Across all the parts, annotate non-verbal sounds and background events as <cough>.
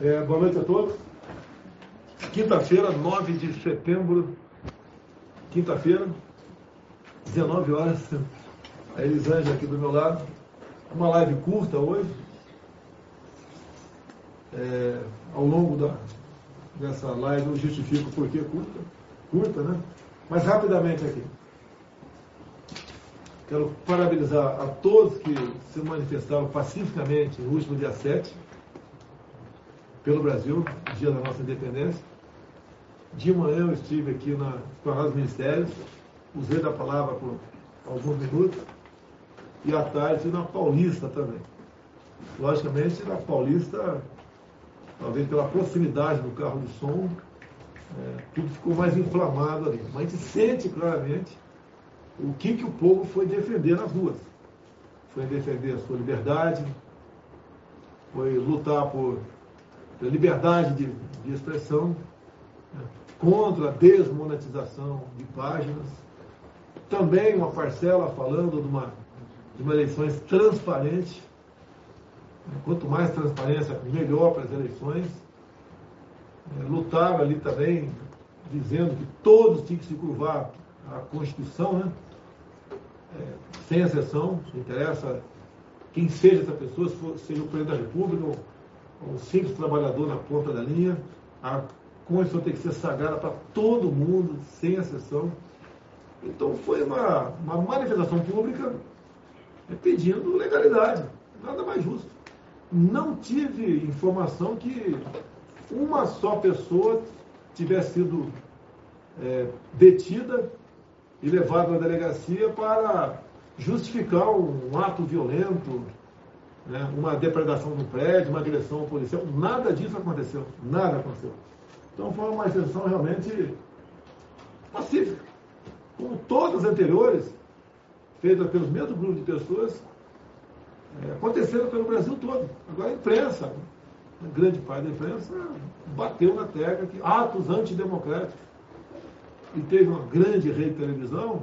É, boa noite a todos. Quinta-feira, 9 de setembro, quinta-feira, 19 horas. A Elisângela aqui do meu lado. Uma live curta hoje. É, ao longo da, dessa live eu justifico por que curta. Curta, né? Mas rapidamente aqui. Quero parabenizar a todos que se manifestaram pacificamente no último dia 7 pelo Brasil, dia da nossa independência. De manhã eu estive aqui na Esplanada dos Ministérios, usei da palavra por alguns minutos, e à tarde na Paulista também. Logicamente, na Paulista, talvez pela proximidade do carro de som, é, tudo ficou mais inflamado ali. Mas a gente sente claramente o que, que o povo foi defender nas ruas. Foi defender a sua liberdade, foi lutar por liberdade de, de expressão, né, contra a desmonetização de páginas. Também uma parcela falando de uma, de uma eleições transparente. Quanto mais transparência, melhor para as eleições. É, lutaram ali também, dizendo que todos tinham que se curvar à Constituição, né? É, sem exceção, não interessa quem seja essa pessoa, se for, seja o presidente da República um simples trabalhador na ponta da linha, a Constituição tem que ser sagrada para todo mundo, sem exceção. Então foi uma, uma manifestação pública pedindo legalidade, nada mais justo. Não tive informação que uma só pessoa tivesse sido é, detida e levada à delegacia para justificar um ato violento, né, uma depredação no prédio, uma agressão policial. Nada disso aconteceu. Nada aconteceu. Então foi uma exceção realmente pacífica. Como todas as anteriores, feitas pelos mesmos grupos de pessoas, é, aconteceram pelo Brasil todo. Agora a imprensa, a grande parte da imprensa, bateu na tecla que atos antidemocráticos. E teve uma grande rede de televisão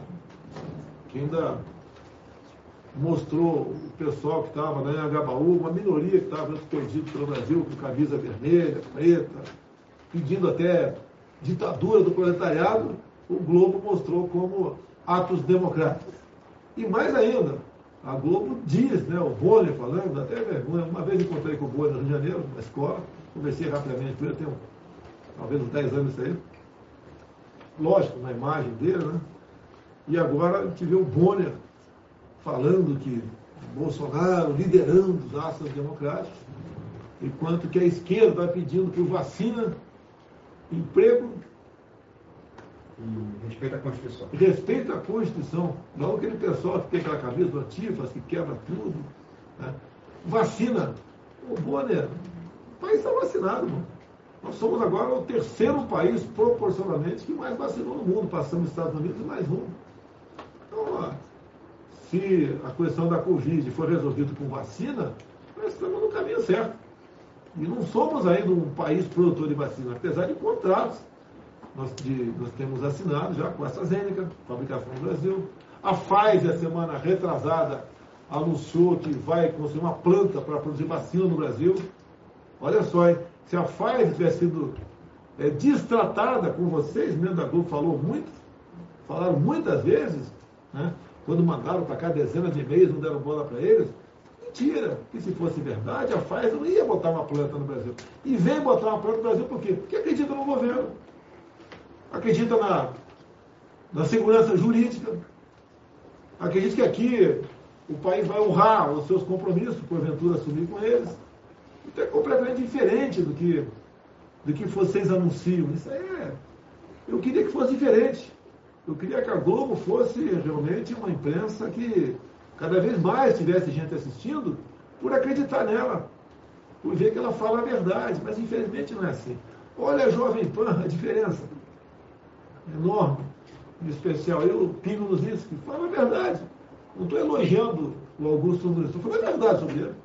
que ainda mostrou o pessoal que estava né, em Agabaú, uma minoria que estava perdido pelo Brasil, com camisa vermelha, preta, pedindo até ditadura do proletariado, o Globo mostrou como atos democráticos. E mais ainda, a Globo diz, né, o Bonner falando, até vergonha, uma vez encontrei com o Bonner no Rio de Janeiro, na escola, conversei rapidamente com ele, tem um, talvez uns 10 anos isso aí. Lógico, na imagem dele, né? E agora a gente vê o Bonner falando que Bolsonaro liderando os atos democráticos, enquanto que a esquerda vai pedindo por vacina, emprego. E respeita a Constituição. Respeita a Constituição. Não aquele pessoal que tem aquela do Antifas, que quebra tudo. Né? Vacina. O Bonner, o país está vacinado, mano. Nós somos agora o terceiro país proporcionalmente que mais vacinou no mundo. Passamos os Estados Unidos e mais um. Então, ó, se a questão da Covid for resolvida com vacina, nós estamos no caminho certo. E não somos ainda um país produtor de vacina, apesar de contratos. Nós, de, nós temos assinado já com a AstraZeneca, fabricação no Brasil. A Pfizer, semana retrasada, anunciou que vai construir uma planta para produzir vacina no Brasil. Olha só, hein? se a Pfizer tivesse sido é, destratada com vocês, mesmo da Globo falou muito, falaram muitas vezes, né? Quando mandaram para cá dezenas de e-mails, não deram bola para eles. Mentira, que se fosse verdade, a Pfizer não ia botar uma planta no Brasil. E vem botar uma planta no Brasil por quê? Porque acredita no governo, acredita na, na segurança jurídica, acredita que aqui o país vai honrar os seus compromissos, porventura assumir com eles. Então é completamente diferente do que, do que vocês anunciam. Isso aí é. Eu queria que fosse diferente. Eu queria que a Globo fosse realmente uma imprensa que cada vez mais tivesse gente assistindo por acreditar nela, por ver que ela fala a verdade. Mas infelizmente não é assim. Olha a Jovem Pan, a diferença. Enorme. Em especial eu, Pingo que fala a verdade. Não estou elogiando o Augusto Nunes, estou falando a verdade sobre ele.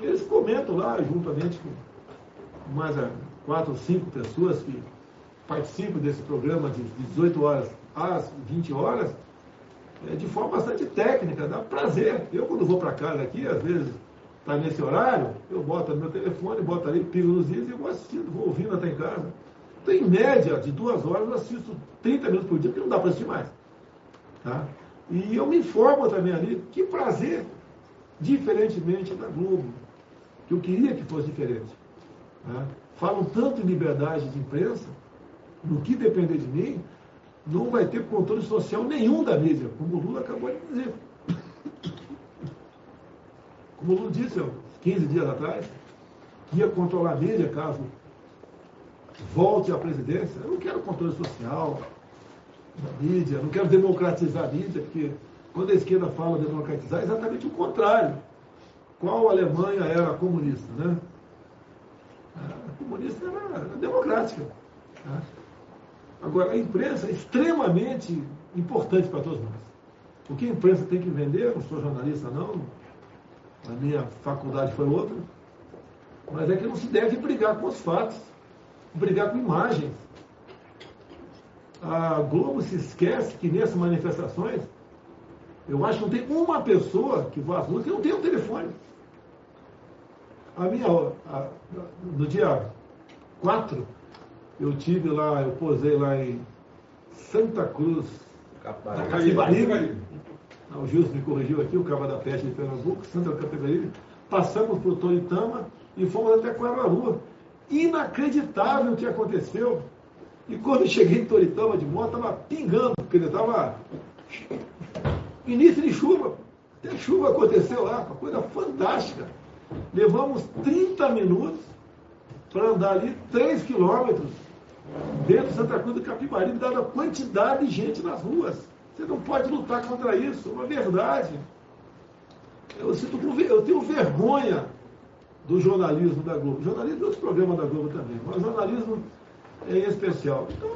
Eles comentam lá, juntamente com mais quatro ou cinco pessoas que participo desse programa de 18 horas às 20 horas, é, de forma bastante técnica, dá prazer. Eu, quando vou para casa aqui, às vezes está nesse horário, eu boto no meu telefone, boto ali, piro nos dias e vou assistindo, vou ouvindo até em casa. Então, em média, de duas horas, eu assisto 30 minutos por dia, porque não dá para assistir mais. Tá? E eu me informo também ali, que prazer, diferentemente da Globo, que eu queria que fosse diferente. Tá? Falam tanto em liberdade de imprensa, no que depender de mim, não vai ter controle social nenhum da mídia, como o Lula acabou de dizer. Como o Lula disse 15 dias atrás, que ia controlar a mídia caso volte à presidência. Eu não quero controle social da mídia, não quero democratizar a mídia, porque quando a esquerda fala democratizar, é exatamente o contrário. Qual Alemanha era comunista, né? A comunista era, democrática. Tá? Agora, a imprensa é extremamente importante para todos nós. O que a imprensa tem que vender, não sou jornalista não, a minha faculdade foi outra, mas é que não se deve brigar com os fatos, brigar com imagens. A Globo se esquece que nessas manifestações, eu acho que não tem uma pessoa que vá às ruas que não tem um telefone. A minha, a, no dia 4, eu tive lá, eu posei lá em Santa Cruz, Capibaribe. O Gilson me corrigiu aqui, o Cava da Peste de Pernambuco, Santa Capibaribe. Passamos por Toritama e fomos até Guararu. Inacreditável o que aconteceu. E quando eu cheguei em Toritama de moto, estava pingando, porque ele estava início de chuva. Até chuva aconteceu lá, uma coisa fantástica. Levamos 30 minutos para andar ali 3 quilômetros dentro de Santa Cruz do Capibaribe, dada a quantidade de gente nas ruas. Você não pode lutar contra isso, é uma verdade. Eu, sinto, eu tenho vergonha do jornalismo da Globo. Jornalismo é outro programa da Globo também, mas jornalismo é em especial. Então,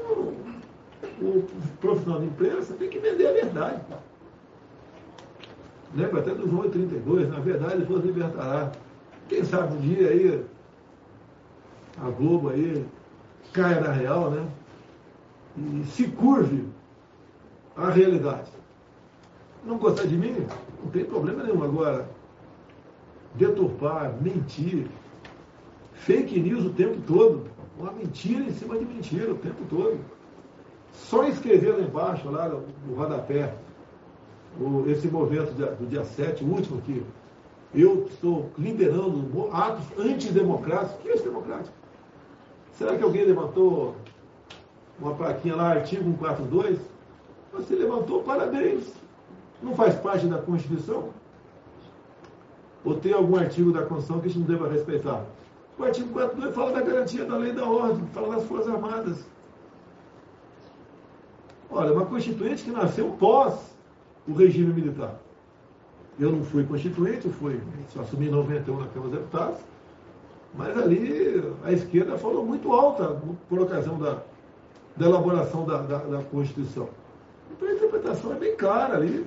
o profissional de imprensa tem que vender a verdade. Lembra até do João 32, na verdade vos libertará. Quem sabe um dia aí a Globo aí caia na real, né? E se curve à realidade. Não gostar de mim? Não tem problema nenhum. Agora, deturpar, mentir, fake news o tempo todo, uma mentira em cima de mentira o tempo todo. Só escrever lá embaixo, lá no rodapé, o, esse movimento do dia 7, o último que eu estou liderando atos antidemocráticos. Que é esse democrático? Será que alguém levantou uma plaquinha lá, artigo 142? Você levantou, parabéns. Não faz parte da Constituição? Ou tem algum artigo da Constituição que a gente não deva respeitar? O artigo 42 fala da garantia da lei da ordem, fala das Forças Armadas. Olha, uma constituinte que nasceu pós o regime militar. Eu não fui constituinte, eu fui, só assumi em 91 na Câmara dos Deputados, mas ali a esquerda falou muito alta por ocasião da, da elaboração da, da, da, Constituição. Então a interpretação é bem clara ali.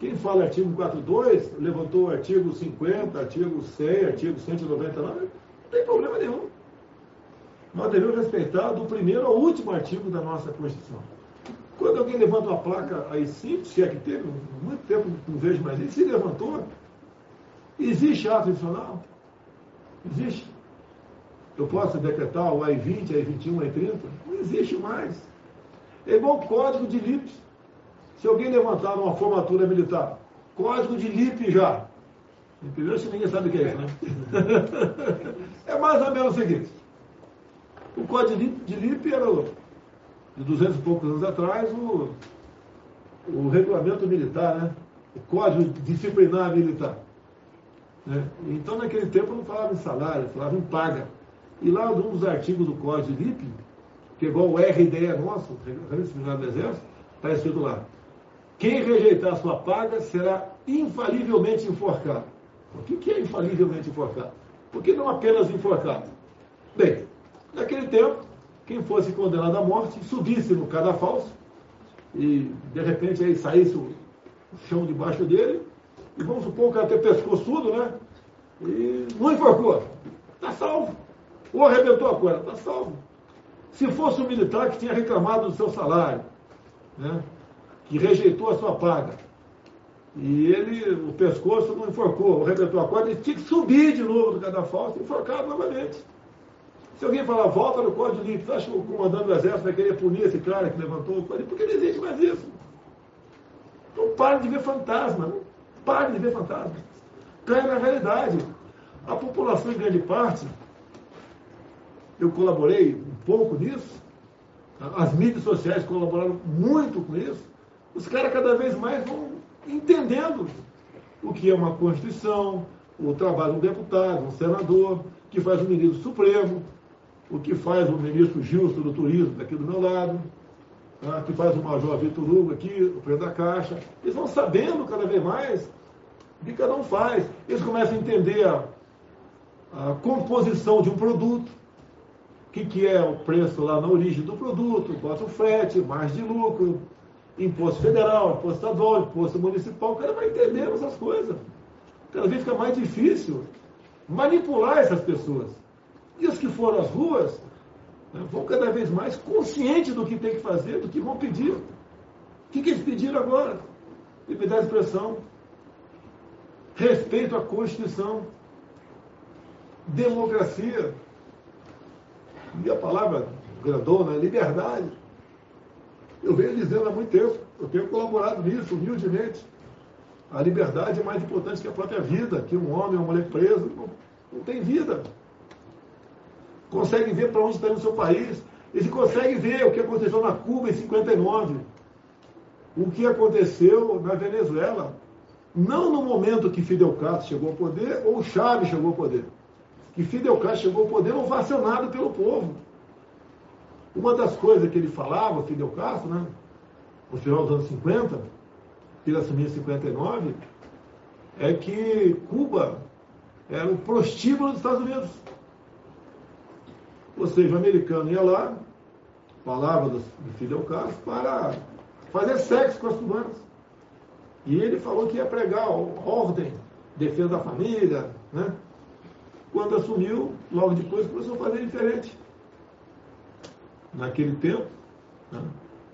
Quem fala artigo 42, levantou o artigo 50, artigo 100, artigo 199, não tem problema nenhum. Nós devemos respeitar do primeiro ao último artigo da nossa Constituição. Quando alguém levanta uma placa aí simples, se é que teve, muito tempo não vejo mais isso, se levantou, existe ato adicional? Existe. Eu posso decretar o AI-20, AI-21, AI-30? Não existe mais. É igual o código de LIP. Se alguém levantar uma formatura militar, código de LIP já. Entendeu? Se ninguém sabe o que é né? <laughs> é mais ou menos o seguinte. O código de LIP era, de 200 e poucos anos atrás, o, o regulamento militar, né? O código disciplinar militar. Né? Então, naquele tempo, não falava em salário, falava em paga. E lá, um dos artigos do Código de LIP, que é igual o RDE nosso, Regramento Disciplinar do Exército, está escrito lá: quem rejeitar sua paga será infalivelmente enforcado. O que é infalivelmente enforcado? Por que não apenas enforcado? Bem, naquele tempo, quem fosse condenado à morte, subisse no cadafalso e, de repente, aí saísse o chão debaixo dele, e vamos supor que até pescoçudo, né? E não enforcou. Está salvo. Ou arrebentou a corda, está salvo. Se fosse um militar que tinha reclamado do seu salário, né? que rejeitou a sua paga, E ele, o pescoço não enforcou, arrebentou a corda, ele tinha que subir de novo do cadafalso e enforcar novamente. Se alguém falar, volta no código limpo, você acha que o comandante do exército vai querer punir esse cara que levantou o código? Porque não existe mais isso. Então pare de ver fantasma, né? pare de ver fantasma. Caia na realidade. A população, em grande parte, eu colaborei um pouco nisso, as mídias sociais colaboraram muito com isso, os caras cada vez mais vão entendendo o que é uma Constituição, o trabalho de um deputado, um senador, que faz o ministro Supremo, o que faz o ministro Gilson do Turismo, aqui do meu lado, tá? que faz o Major Vitor Hugo aqui, o presidente da Caixa. Eles vão sabendo cada vez mais o que cada um faz. Eles começam a entender a, a composição de um produto, o que, que é o preço lá na origem do produto, bota o frete, margem de lucro, imposto federal, imposto estadual, imposto municipal, o cara vai entendendo essas coisas. Cada vez fica mais difícil manipular essas pessoas. E os que foram às ruas né, vão cada vez mais conscientes do que tem que fazer, do que vão pedir. O que, que eles pediram agora? Liberdade de expressão, respeito à Constituição, democracia. E a palavra grandona é liberdade. Eu venho dizendo há muito tempo, eu tenho colaborado nisso, humildemente. A liberdade é mais importante que a própria vida, que um homem ou uma mulher preso não, não tem vida. Consegue ver para onde está no seu país. Eles conseguem ver o que aconteceu na Cuba em 59. O que aconteceu na Venezuela. Não no momento que Fidel Castro chegou ao poder ou Chávez chegou ao poder. Que Fidel Castro chegou ao poder ovacionado pelo povo. Uma das coisas que ele falava, Fidel Castro, né, no final dos anos 50, que ele assumiu em 59, é que Cuba era o prostíbulo dos Estados Unidos. Ou seja, o americano ia lá, palavra do, Fidel Castro, para fazer sexo com as cubanas. E ele falou que ia pregar ordem, defesa da família, né? Quando assumiu, logo depois começou a fazer diferente naquele tempo. Né?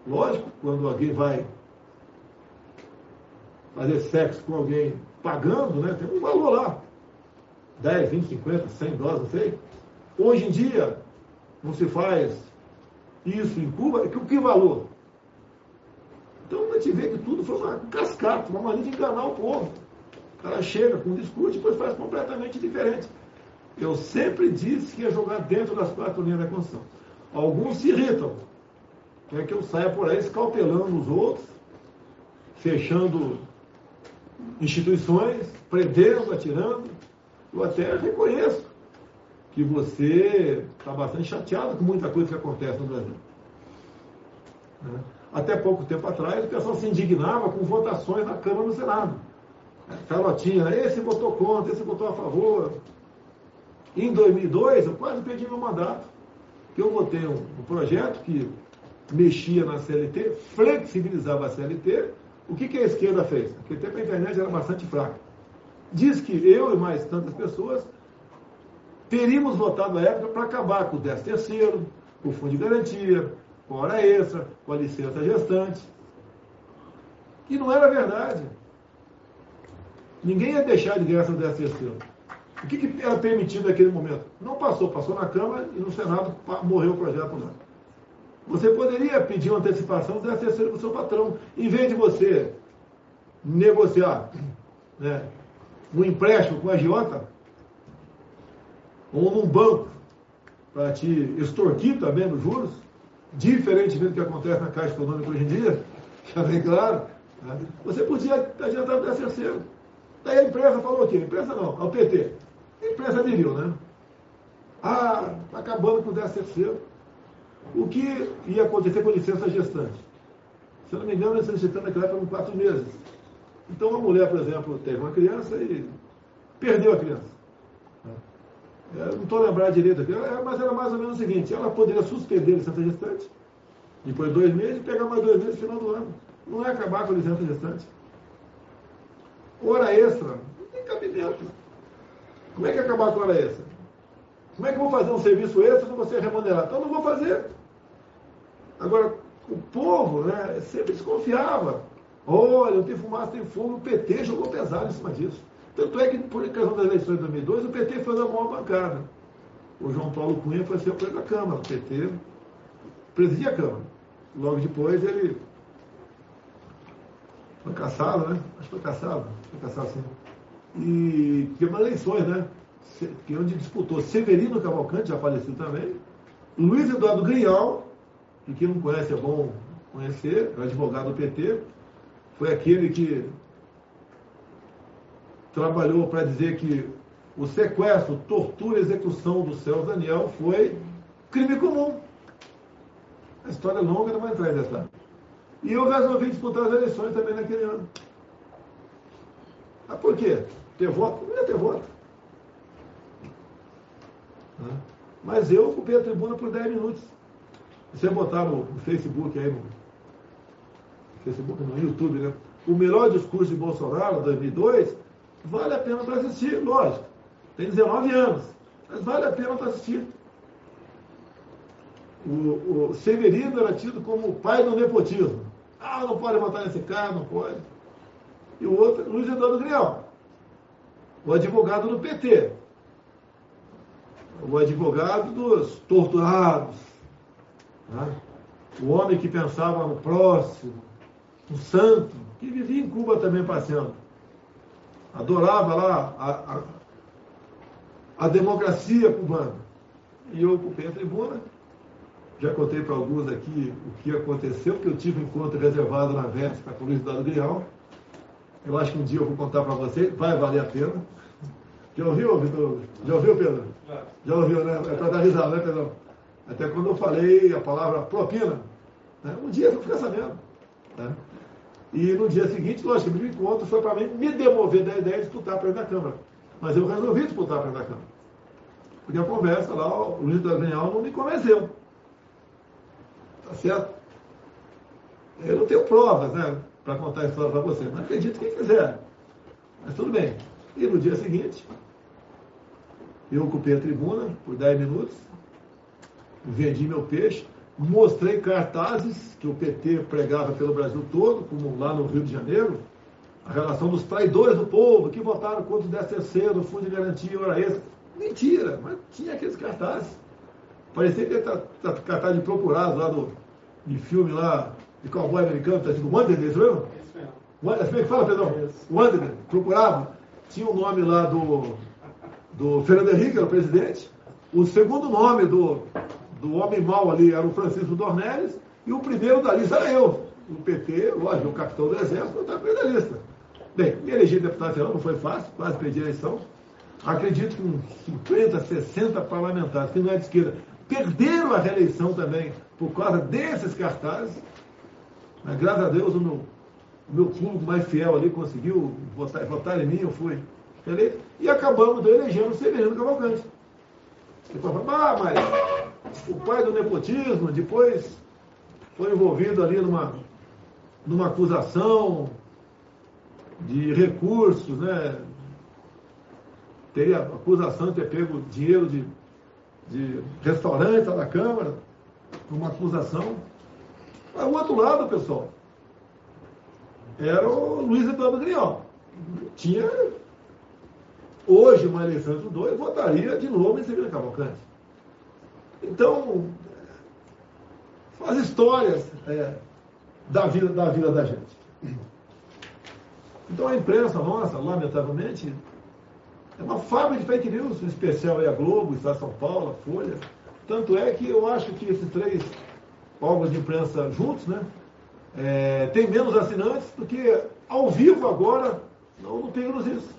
Lógico, quando alguém vai fazer sexo com alguém pagando, né? tem um valor lá. 10, 20, 50, 100 dólares, não sei. Hoje em dia, não se faz isso em Cuba, que, que valor? Então a gente vê que tudo foi uma cascata, uma maneira de enganar o povo. O cara chega com um discurso e depois faz completamente diferente. Eu sempre disse que ia jogar dentro das quatro linhas da Constituição. Alguns se irritam. Quer que eu saia por aí escalpelando os outros, fechando instituições, prendendo, atirando. Eu até reconheço que você está bastante chateado com muita coisa que acontece no Brasil. Né? Até pouco tempo atrás, o pessoal se indignava com votações na Câmara e no Senado. Né? esse votou contra, esse votou a favor. Em 2002, eu quase perdi meu mandato eu votei um, um projeto que mexia na CLT, flexibilizava a CLT. O que, que a esquerda fez? Naquele tempo a internet era bastante fraca. Diz que eu e mais tantas pessoas teríamos votado na época para acabar com o 10 terceiro, com o fundo de garantia, com a hora extra, com a licença gestante. E não era verdade. Ninguém ia deixar de ganhar seu 10 terceiro. O que, que era permitido naquele momento? Não passou, passou na Câmara e no Senado morreu o projeto lá. Você poderia pedir uma antecipação da terceira para o seu patrão, em vez de você negociar né, um empréstimo com a agiota, ou num banco, para te extorquir também nos juros, diferentemente do que acontece na Caixa Econômica hoje em dia, <laughs> já bem claro, né, você podia adiantar o terceiro. Daí a empresa falou o quê? A empresa não, ao PT. A imprensa aderiu, né? Ah, acabando com o 10 terceiro. O que ia acontecer com a licença gestante? Se eu não me engano, a licença gestante naquela época eram quatro meses. Então, a mulher, por exemplo, teve uma criança e perdeu a criança. Eu não estou lembrado direito aqui, mas era mais ou menos o seguinte: ela poderia suspender a licença gestante, depois de dois meses, e pegar mais dois meses no final do ano. Não é acabar com a licença gestante. Hora extra, não tem cabimento. Como é que acabar com a hora extra? Como é que eu vou fazer um serviço extra se você remunerar? Então eu não vou fazer. Agora, o povo né, sempre desconfiava Olha, não tem fumaça, tem fogo. O PT jogou pesado em cima disso. Tanto é que, por ocasião das eleições de 2002, o PT foi da maior bancada. O João Paulo Cunha foi ser o presidente da Câmara. O PT presidia a Câmara. Logo depois ele foi caçado, né? Acho que foi caçado. Foi caçado sim. E teve eleições, né? Que onde disputou Severino Cavalcante, já falecido também, Luiz Eduardo Grial, que quem não conhece é bom conhecer, é advogado do PT, foi aquele que trabalhou para dizer que o sequestro, tortura e execução do Celso Daniel foi crime comum. A história é longa, não vai entrar nessa. E eu resolvi disputar as eleições também naquele ano. Ah, por quê? Ter voto? Não ia ter voto. Mas eu ocupei a tribuna por 10 minutos. Você botar no, no Facebook aí, no Facebook, no YouTube, né? O melhor discurso de Bolsonaro, 2002, vale a pena para assistir, lógico. Tem 19 anos, mas vale a pena para assistir. O, o Severino era tido como o pai do nepotismo. Ah, não pode votar nesse cara, não pode. E o outro, Luiz Eduardo Grial, o advogado do PT, o advogado dos torturados, né? o homem que pensava no próximo, um santo, que vivia em Cuba também passeando. Adorava lá a, a, a democracia cubana. E eu ocupei a tribuna. Já contei para alguns aqui o que aconteceu, porque eu tive um encontro reservado na véspera com o Luiz Dado Grial. Eu acho que um dia eu vou contar para vocês, vai valer a pena. Já ouviu, Vitor? Já ouviu, Pedro? Já ouviu, né? É para dar risada, né, Pedro? Até quando eu falei a palavra propina, né? um dia eu vou ficar sabendo. Né? E no dia seguinte, lógico, o encontro foi para mim me demover da ideia de disputar para da Câmara. Mas eu resolvi disputar para da Câmara. Porque a conversa lá, o Luiz Daniel não me convenceu. Tá certo? Eu não tenho provas, né? Para contar a história para você, mas acredito quem quiser. Mas tudo bem. E no dia seguinte, eu ocupei a tribuna por 10 minutos, vendi meu peixe, mostrei cartazes que o PT pregava pelo Brasil todo, como lá no Rio de Janeiro, a relação dos traidores do povo que votaram contra o 10 terceiro, o Fundo de Garantia, hora extra. Mentira, mas tinha aqueles cartazes. Parecia que era cartaz de procurado lá do, de filme lá, de cowboy americano, tá tipo Wandered, isso mesmo? Isso mesmo. Como é que fala, Pedro? Wandered, procurado. Tinha o nome lá do, do Fernando Henrique, era o presidente. O segundo nome do, do homem mau ali era o Francisco Dornelles, e o primeiro da lista era eu. O PT, lógico, o capitão do exército, eu estava da lista. Bem, me elegi deputado federal, não foi fácil, quase perdi a eleição. Acredito que uns 50, 60 parlamentares, que não é de esquerda, perderam a reeleição também por causa desses cartazes. Mas graças a Deus o meu, o meu público mais fiel ali conseguiu votar, votar em mim, eu fui eleito, e acabamos elegendo o Severino Cavalcante. Ah, mas o pai do nepotismo, depois foi envolvido ali numa, numa acusação de recursos, né? Teria acusação de ter pego dinheiro de, de restaurantes da Câmara, uma acusação. Mas o outro lado, pessoal, era o Luiz Eduardo Grial. Tinha hoje uma eleição entre os dois, votaria de novo em Severino Cavalcante. Então, as histórias é, da, vida, da vida da gente. Então a imprensa nossa, lamentavelmente, é uma fábrica de fake news, em especial aí a Globo, de São Paulo, a Folha. Tanto é que eu acho que esses três órgãos de imprensa juntos, né, é, tem menos assinantes do que ao vivo agora não, não tem isso.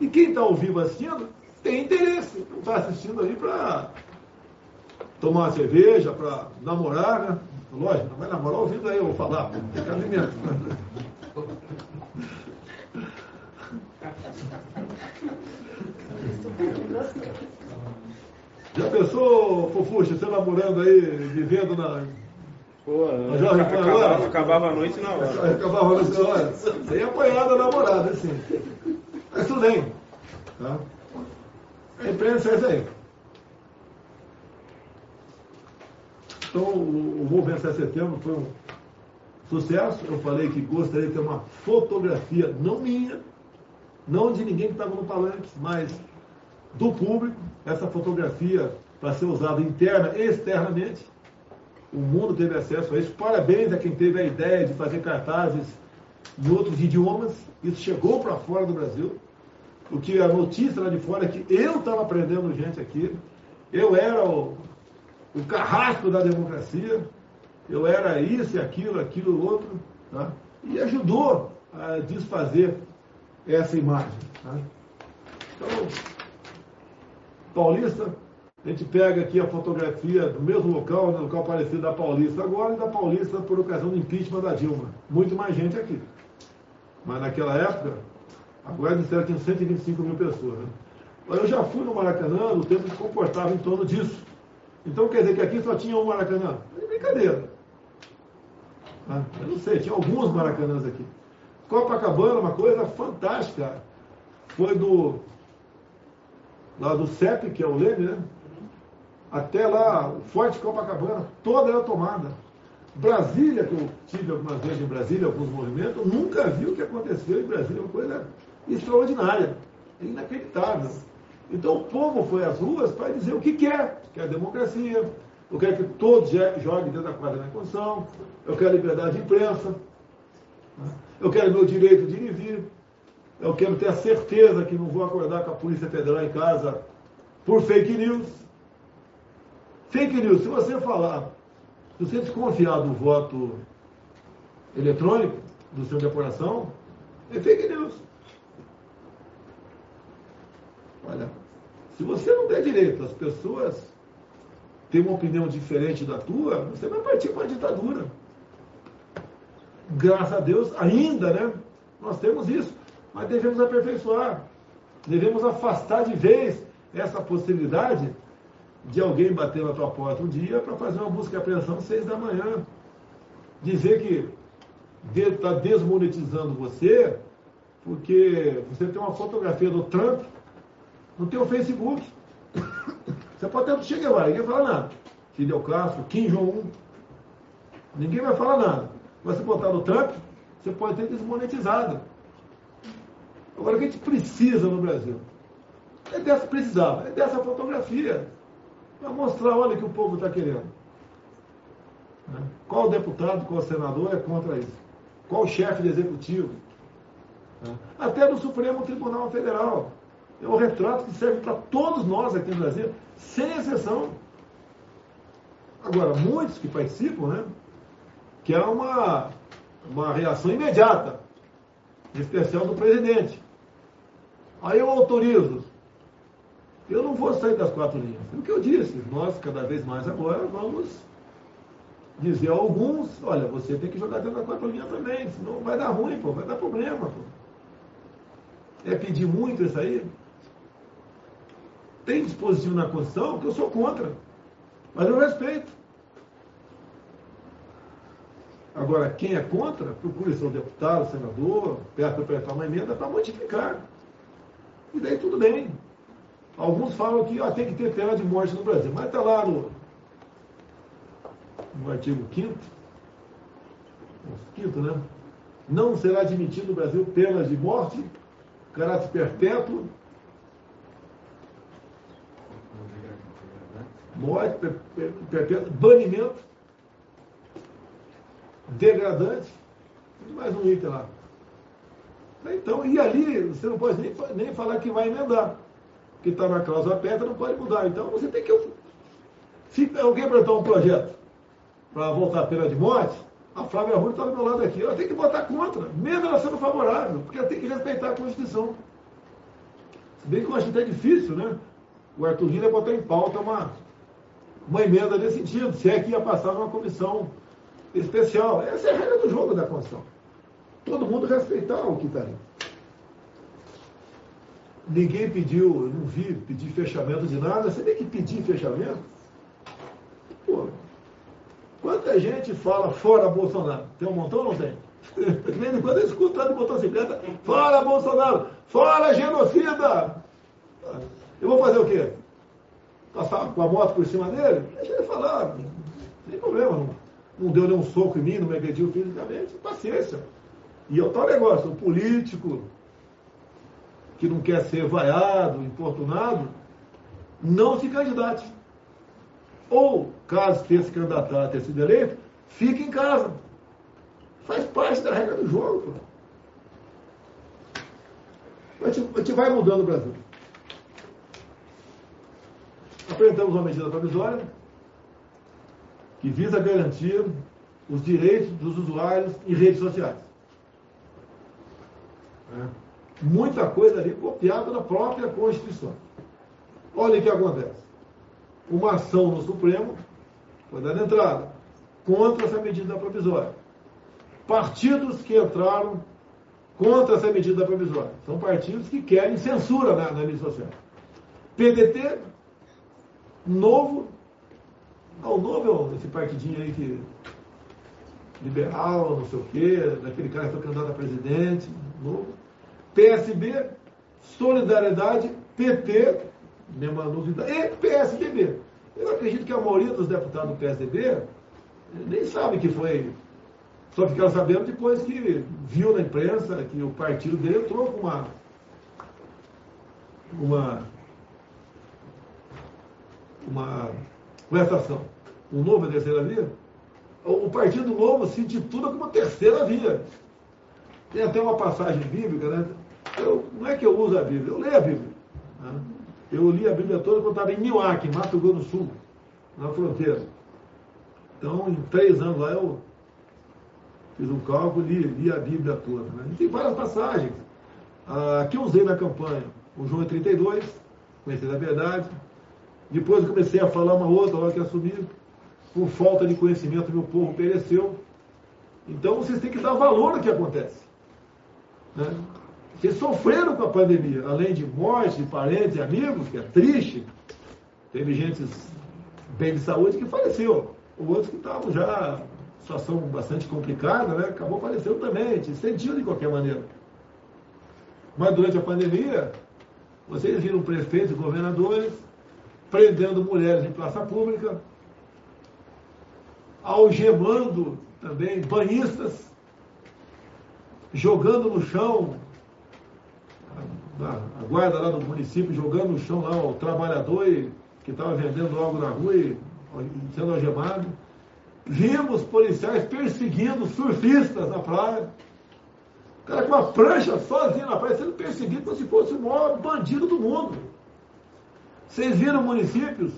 E quem está ao vivo assistindo tem interesse, não está assistindo ali para tomar uma cerveja, para namorar, né? Lógico, não vai namorar ouvindo aí eu falar, tem cabimento. Já pensou, Fofuxa, você namorando aí, vivendo na. Pô, Pan acabava, acabava a noite na hora. Acabava a noite na hora. Sem apanhar da namorada, assim. Mas tudo bem. Tá? A imprensa é isso aí. Então, o, o movimento 7 de setembro foi um, sucesso. Eu falei que gostaria de ter uma fotografia, não minha, não de ninguém que estava no palanque, mas do público, essa fotografia para ser usada interna e externamente. O mundo teve acesso a isso. Parabéns a quem teve a ideia de fazer cartazes em outros idiomas. Isso chegou para fora do Brasil. O que a notícia lá de fora é que eu estava aprendendo gente aqui. Eu era o, o carrasco da democracia. Eu era isso e aquilo, aquilo outro. Tá? E ajudou a desfazer essa imagem. Tá? Então, Paulista, a gente pega aqui a fotografia do mesmo local, no local parecido da Paulista agora e da Paulista por ocasião do impeachment da Dilma. Muito mais gente aqui. Mas naquela época, agora disseram que tinha 125 mil pessoas. Né? Eu já fui no Maracanã no tempo que comportava em torno disso. Então quer dizer que aqui só tinha um Maracanã? É brincadeira. Ah, eu não sei, tinha alguns Maracanãs aqui. Copacabana, uma coisa fantástica. Foi do lá do CEP, que é o Leme, né? Até lá, o Forte Copacabana, toda era tomada. Brasília, que eu tive algumas vezes em Brasília, alguns movimentos, eu nunca vi o que aconteceu em Brasília, uma coisa extraordinária, inacreditável. Então o povo foi às ruas para dizer o que quer, quer a democracia, eu quero que todos joguem dentro da quadra da Constituição, eu quero liberdade de imprensa, né? eu quero meu direito de ir e vir, eu quero ter a certeza que não vou acordar com a Polícia Federal em casa por fake news. Fake news, se você falar, se você desconfiar do voto eletrônico, do seu de apuração, é fake news. Olha, se você não der direito às pessoas ter uma opinião diferente da tua, você vai partir para a ditadura. Graças a Deus, ainda, né? Nós temos isso mas devemos aperfeiçoar. Devemos afastar de vez essa possibilidade de alguém bater na tua porta um dia para fazer uma busca e apreensão às seis da manhã. Dizer que está desmonetizando você porque você tem uma fotografia do Trump no teu Facebook. <coughs> Você pode ter chegar lá, ninguém fala nada. Fidel Castro, Kim Jong-un, ninguém vai falar nada. Mas se botar no Trump, você pode ter desmonetizado. Agora, o que a gente precisa no Brasil? É dessa, precisava, é dessa fotografia. Para mostrar, olha o que o povo está querendo. Né? Qual deputado, qual senador é contra isso? Qual chefe de executivo? Né? Até do Supremo Tribunal Federal. É um retrato que serve para todos nós aqui no Brasil, sem exceção. Agora, muitos que participam, né, que é uma, uma reação imediata, em especial do presidente. Aí eu autorizo. Eu não vou sair das quatro linhas. O que eu disse, nós cada vez mais agora vamos dizer a alguns, olha, você tem que jogar dentro das quatro linhas também, senão vai dar ruim, pô, vai dar problema. Pô. É pedir muito isso aí? Tem dispositivo na Constituição que eu sou contra, mas eu respeito. Agora, quem é contra, procure seu deputado, senador, peça para apresentar uma emenda para modificar. E daí tudo bem. Alguns falam que ó, tem que ter pena de morte no Brasil, mas está lá no, no artigo 5 quinto, né? Não será admitido no Brasil pena de morte, caráter perpétuo, morte, perpétuo, banimento, degradante, mais um item lá. Então, e ali você não pode nem, nem falar que vai emendar. Que está na cláusula aperta, não pode mudar. Então você tem que. Se alguém apresentar um projeto para voltar a pena de morte, a Flávia Rui está do meu lado aqui. Ela tem que votar contra, mesmo ela sendo favorável, porque ela tem que respeitar a Constituição. Se bem que eu acho até difícil, né? O Arthur Lira botar em pauta uma, uma emenda nesse sentido, se é que ia passar numa comissão especial. Essa é a regra do jogo da Constituição todo mundo respeitar o que está ali. Ninguém pediu, eu não vi pedir fechamento de nada. Você tem que pedir fechamento? Pô, quanta gente fala fora Bolsonaro? Tem um montão ou não tem? <laughs> De vez em quando eu escuto lá de motocicleta, fora Bolsonaro, fora genocida! Eu vou fazer o quê? Passar com a moto por cima dele? Deixa ele falar, tem problema não. não deu nem um soco em mim, não me agrediu fisicamente, paciência. E é o tal negócio, o político que não quer ser vaiado, importunado, não se candidate. Ou, caso tenha se candidatado, tenha sido eleito, fique em casa. Faz parte da regra do jogo. A gente, a gente vai mudando o Brasil. Apresentamos uma medida provisória que visa garantir os direitos dos usuários em redes sociais. É. Muita coisa ali copiada da própria Constituição. Olha o que acontece. Uma ação no Supremo foi dada entrada contra essa medida provisória. Partidos que entraram contra essa medida provisória. São partidos que querem censura na, na mídia social. PDT, Novo, não, Novo é esse partidinho aí que liberal, não sei o quê, daquele cara que está candidato a presidente, novo. PSB, Solidariedade, PT, mesma novidade, e PSDB. Eu acredito que a maioria dos deputados do PSDB nem sabe que foi. Só ficaram sabendo depois que viu na imprensa que o partido dele entrou com uma. uma. uma. ação. O novo é terceira via? O Partido Novo se intitula como terceira via. Tem até uma passagem bíblica, né? Eu, não é que eu uso a Bíblia, eu leio a Bíblia. Né? Eu li a Bíblia toda quando estava em Niuaque, Mato Grosso do Sul, na fronteira. Então, em três anos lá, eu fiz um cálculo e li, li a Bíblia toda. Né? E tem várias passagens. Ah, que eu usei na campanha, o João 32, conhecer a verdade. Depois eu comecei a falar uma outra, hora que assumi, por falta de conhecimento, meu povo pereceu. Então vocês têm que dar valor ao que acontece. Né? Vocês sofreram com a pandemia, além de morte de parentes e amigos, que é triste. Teve gente bem de saúde que faleceu. Outros que estavam já em situação bastante complicada, né? acabou falecendo também, gente sentiu de qualquer maneira. Mas durante a pandemia, vocês viram prefeitos e governadores prendendo mulheres em praça pública, algemando também banhistas, jogando no chão a guarda lá do município jogando no chão lá o trabalhador que estava vendendo algo na rua e sendo algemado. Vimos policiais perseguindo surfistas na praia. O cara com uma prancha sozinho na praia, sendo perseguido como se fosse o maior bandido do mundo. Vocês viram municípios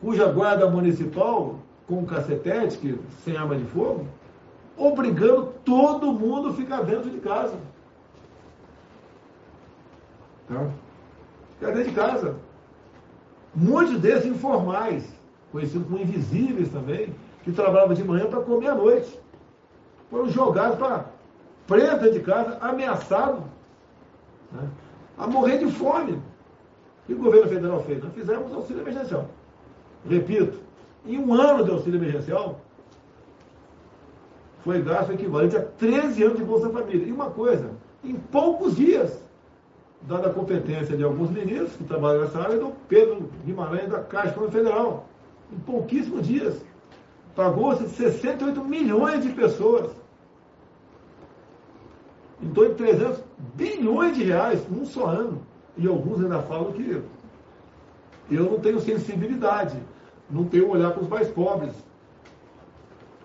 cuja guarda municipal, com cacetete, que, sem arma de fogo, obrigando todo mundo a ficar dentro de casa. Tá? Ficar dentro de casa. Muitos desses informais, conhecidos como invisíveis também, que trabalhavam de manhã para comer à noite. Foram jogados para preso de casa, ameaçados né? a morrer de fome. O que o governo federal fez? Nós fizemos auxílio emergencial. Repito, em um ano de auxílio emergencial, foi gasto equivalente a 13 anos de Bolsa Família. E uma coisa, em poucos dias, dada a competência de alguns ministros que trabalham nessa área, do Pedro Guimarães da Caixa Federal. Em pouquíssimos dias. Pagou-se 68 milhões de pessoas. Em torno de 300 bilhões de reais num só ano. E alguns ainda falam que eu não tenho sensibilidade, não tenho olhar para os mais pobres.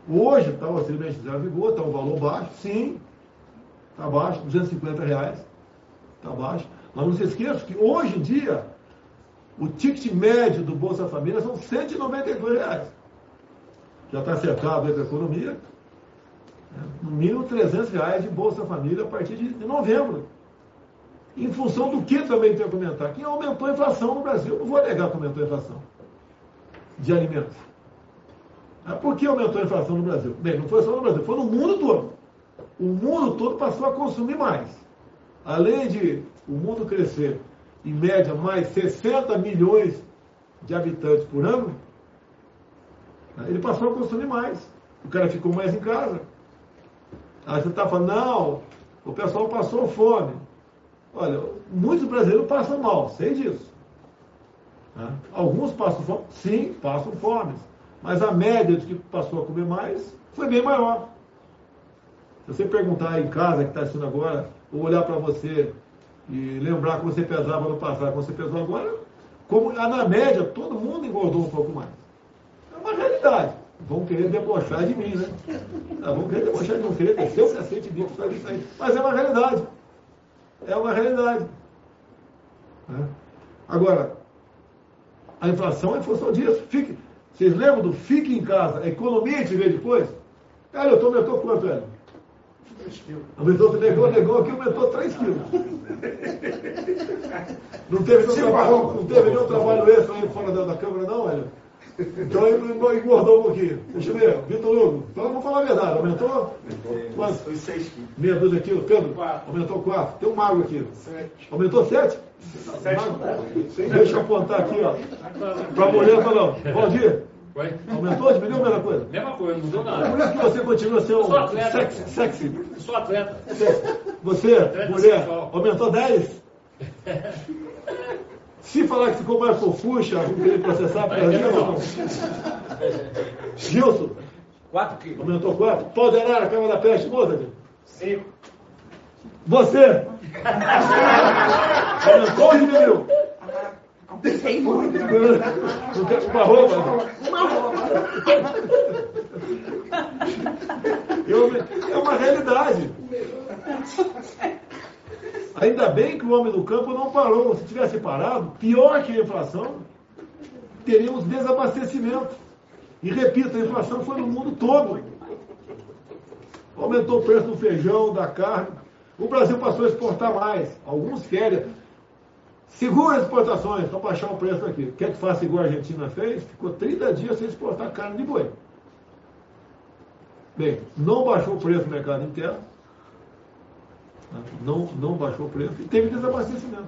Hoje está o auxílio emergencial vigor, está um valor baixo, sim, está baixo, 250 reais está baixo. Mas não se esqueça que hoje em dia, o ticket médio do Bolsa Família são 192 reais. Já está acertado a economia. No mínimo 300 reais de Bolsa Família a partir de novembro. Em função do que também tem que comentar? Que aumentou a inflação no Brasil. Não vou negar que aumentou a inflação de alimentos. Por que aumentou a inflação no Brasil? Bem, não foi só no Brasil, foi no mundo todo. O mundo todo passou a consumir mais além de o mundo crescer em média mais 60 milhões de habitantes por ano, ele passou a consumir mais. O cara ficou mais em casa. Aí você está falando, não, o pessoal passou fome. Olha, muitos brasileiros passam mal, sei disso. Alguns passam fome, sim, passam fome. Mas a média de que passou a comer mais foi bem maior. Se você perguntar em casa, que está assistindo agora, ou olhar para você e lembrar como você pesava no passado, como você pesou agora, como na média todo mundo engordou um pouco mais. É uma realidade. Vão querer debochar de mim, né? Ah, vão querer debochar de vão querer descer o cacete de por isso aí. Mas é uma realidade. É uma realidade. Né? Agora, a inflação é função disso. Fique, vocês lembram do fique em casa, economia gente vê depois? Cara, eu tô, aumentou quanto, velho? 3 quilos. Aumentou, negou, negou aqui, aumentou 3 quilos. Não teve nenhum trabalho, não teve nenhum trabalho extra aí fora da, da Câmara, não, velho? Então ele engordou um pouquinho. Deixa eu ver, Vitor Hugo, então vamos falar a verdade, aumentou? Quanto? Foi 6 quilos. Meia dúzia de quilos, Pedro? Quatro. Aumentou 4. Tem um mago aqui. 7. Aumentou 7? 7. Deixa eu apontar aqui, ó. Para a mulher falando, bom dia. Oi? Aumentou, diminuiu a mesma coisa? Mesma coisa, não mudou nada. Por isso que você continua sendo Sou atleta. sexy. sexy. Sou atleta. Você, atleta mulher, sexual. aumentou 10? <laughs> Se falar que ficou mais fofucha, vamos querer processar para Brasil não? Gilson? 4 quilos. Aumentou 4? Pau de arara, cama da peste, moça? 5. Você? <laughs> Aumentou ou diminuiu? <laughs> Tem muito. Uma roupa? Uma roupa. É uma realidade. Ainda bem que o homem do campo não parou. Se tivesse parado, pior que a inflação, teríamos desabastecimento. E repito, a inflação foi no mundo todo. Aumentou o preço do feijão, da carne. O Brasil passou a exportar mais. Alguns querem. Segura as exportações para baixar o preço aqui. Quer que faça igual a Argentina fez? Ficou 30 dias sem exportar carne de boi. Bem, não baixou o preço no mercado interno. Não, não baixou o preço e teve desabastecimento.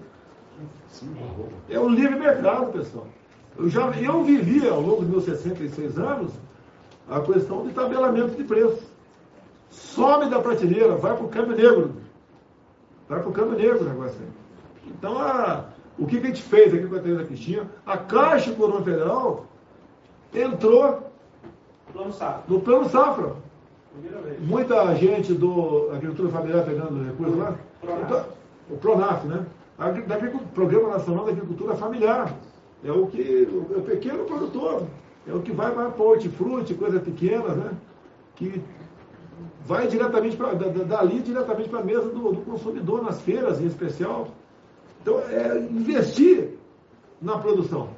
É o livre mercado, pessoal. Eu, já, eu vivi ao longo dos meus 66 anos a questão de tabelamento de preços. Some da prateleira, vai para o câmbio negro. Vai para o câmbio negro o negócio aí. Então, a, o que, que a gente fez aqui com a Teresa Cristina? A Caixa Econômica Federal entrou plano safra. no Plano Safra. Muita gente do Agricultura Familiar pegando recursos lá. Então, o PRONAF, né? O Programa Nacional da Agricultura Familiar. É o que é o pequeno produtor. É o que vai para hortifruti, coisas pequenas, né? Que vai diretamente para dali diretamente para a mesa do, do consumidor nas feiras em especial. Então, é investir na produção.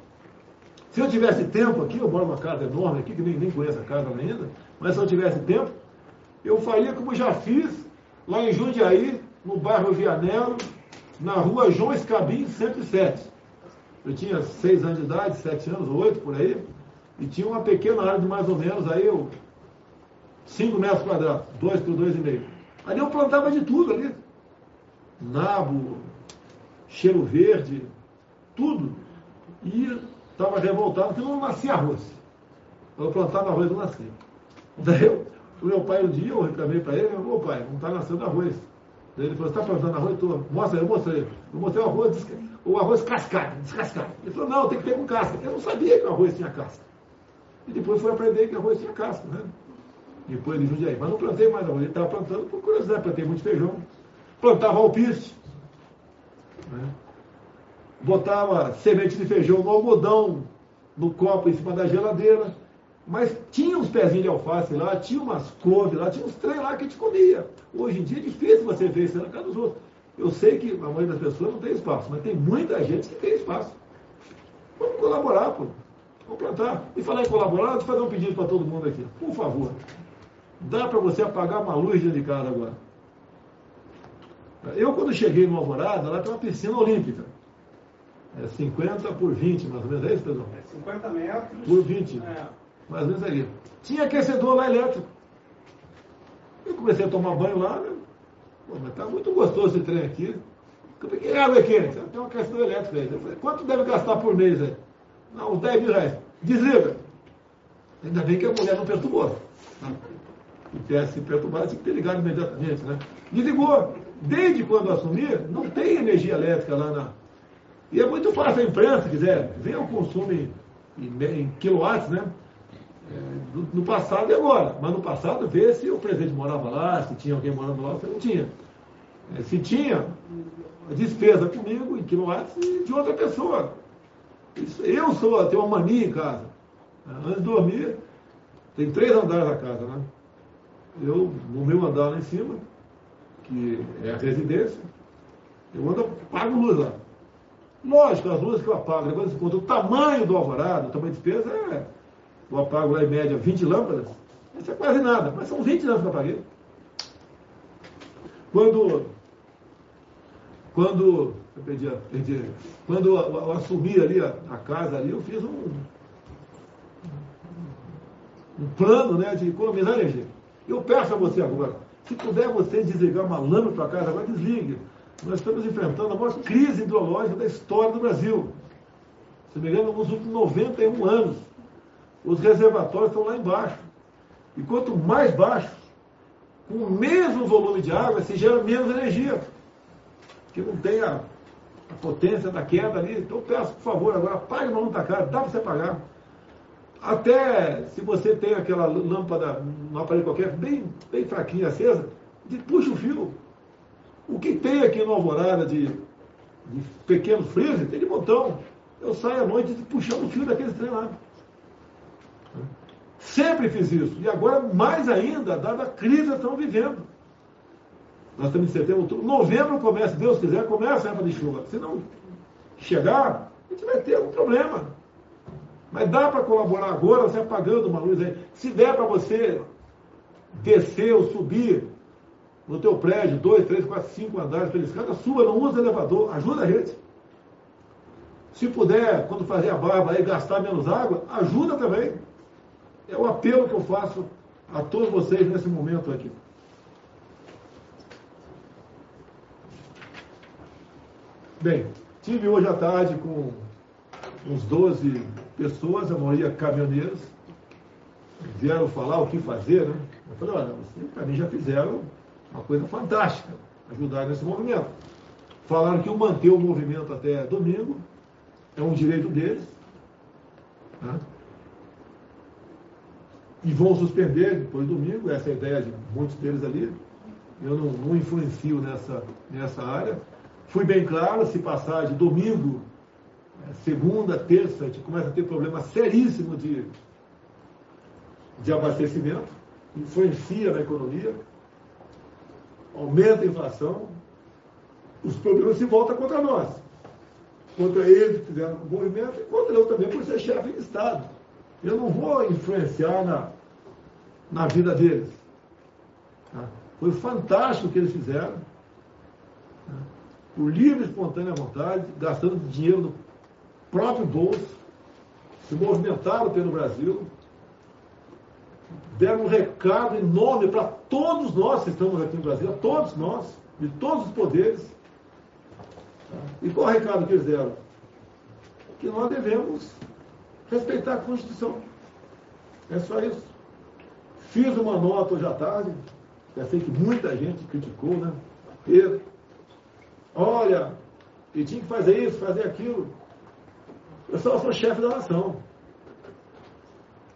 Se eu tivesse tempo aqui, eu moro numa casa enorme aqui, que nem, nem conheço a casa ainda, mas se eu tivesse tempo, eu faria como já fiz lá em Jundiaí, no bairro Vianello, na rua João Escabim, 107. Eu tinha seis anos de idade, sete anos, oito por aí, e tinha uma pequena área de mais ou menos aí, 5 metros quadrados, dois por dois e meio. Ali eu plantava de tudo ali. Nabo, cheiro verde, tudo. E estava revoltado porque não nascia arroz. Eu plantava arroz não nascia. Daí eu, o meu pai um dia, eu reclamei para ele, meu pai, não está nascendo arroz. Daí ele falou, você está plantando arroz? Tô, mostra, eu mostrei. Eu mostrei o arroz, o arroz cascado, descascado. Ele falou, não, tem que ter com casca. Eu não sabia que o arroz tinha casca. E depois fui aprender que o arroz tinha casca, né? Depois de Jundiaí. Mas não plantei mais arroz. Ele estava plantando por curiosidade, plantei muito feijão. Plantava alpiste né? Botava semente de feijão no algodão, no copo em cima da geladeira. Mas tinha uns pezinhos de alface lá, tinha umas couves lá, tinha uns trem lá que a gente comia. Hoje em dia é difícil você ver isso na casa dos outros. Eu sei que a maioria das pessoas não tem espaço, mas tem muita gente que tem espaço. Vamos colaborar, pô. Vamos plantar. E falar em colaborar, vou fazer um pedido para todo mundo aqui. Por favor. Dá para você apagar uma luz dentro de casa agora. Eu, quando cheguei no Alvorada, lá tem uma piscina olímpica. É 50 por 20, mais ou menos. É isso, Pedro? É 50 metros. Por 20. É. Mais ou menos ali. Tinha aquecedor lá elétrico. Eu comecei a tomar banho lá, né? Pô, mas tá muito gostoso esse trem aqui. Eu peguei água aqui, tem um aquecedor elétrico aí. Eu falei, quanto deve gastar por mês aí? Não, uns 10 mil reais. Desliga. Ainda bem que a mulher não perturbou. Se tivesse perturbado, tinha que ter ligado imediatamente, né? Desligou desde quando assumir, não tem energia elétrica lá na. E é muito fácil a imprensa, quiser ver o consumo em, em, quilowatts, né? É, no passado e agora. Mas no passado, vê se o presidente morava lá, se tinha alguém morando lá, se não tinha. É, se tinha, a despesa comigo em quilowatts e de outra pessoa. Eu sou, tenho uma mania em casa. Antes de dormir, tem três andares da casa, né? Eu, no meu andar lá em cima, que é a residência, eu ando, pago luz lá. Lógico, as luzes que eu apago, depois conta o tamanho do alvorado, o tamanho de despesa, é, eu apago lá em média 20 lâmpadas, isso é quase nada, mas são 20 lâmpadas que eu apaguei. Quando, quando, eu perdi, a- perdi, quando eu, eu assumi ali a, a casa ali, eu fiz um, um plano né, de economizar energia. Eu peço a você agora, se puder você desligar uma lâmpada para casa, agora desligue. Nós estamos enfrentando a maior crise hidrológica da história do Brasil. Se me engano, nos últimos 91 anos, os reservatórios estão lá embaixo. E quanto mais baixo, com o mesmo volume de água, se gera menos energia. Que não tem a, a potência da queda ali. Então peço, por favor, agora apague uma lâmpada para casa, dá para você apagar. Até se você tem aquela lâmpada no aparelho qualquer, bem, bem fraquinha, acesa, puxa o fio. O que tem aqui no Alvorada de, de pequeno freezer, tem de montão. Eu saio à noite puxando o fio daqueles trem lá. Sempre fiz isso. E agora, mais ainda, dada a crise que estamos vivendo. Nós estamos em setembro, outubro. Novembro começa, Deus quiser, começa a época de chuva. Se não chegar, a gente vai ter algum problema. Mas dá para colaborar agora, você apagando uma luz aí. Se der para você descer ou subir no teu prédio, dois, três, quatro, cinco andares pela escada, suba, não usa elevador, ajuda a gente. Se puder, quando fazer a barba aí, gastar menos água, ajuda também. É o apelo que eu faço a todos vocês nesse momento aqui. Bem, tive hoje à tarde com uns 12 pessoas, a maioria caminhoneiros, vieram falar o que fazer, né? Eu falei, olha, vocês para mim já fizeram uma coisa fantástica, ajudar nesse movimento. Falaram que o manter o movimento até domingo é um direito deles. Né? E vão suspender depois do domingo, essa é a ideia de muitos deles ali. Eu não, não influencio nessa, nessa área. Fui bem claro, se passar de domingo, segunda, terça, a gente começa a ter problema seríssimo de, de abastecimento, influencia na economia, aumenta a inflação, os problemas se voltam contra nós. Contra eles que fizeram o movimento e contra eu também por ser chefe de Estado. Eu não vou influenciar na, na vida deles. tá? Foi fantástico o que eles fizeram. tá? Por livre e espontânea vontade, gastando dinheiro do próprio bolso, se movimentaram pelo Brasil, deram um recado enorme para todos nós que estamos aqui no Brasil, a todos nós, de todos os poderes. E qual o recado que eles deram? Que nós devemos respeitar a Constituição. É só isso. Fiz uma nota hoje à tarde, já sei que muita gente criticou, né? Pedro, olha, e tinha que fazer isso, fazer aquilo. Eu só sou chefe da nação.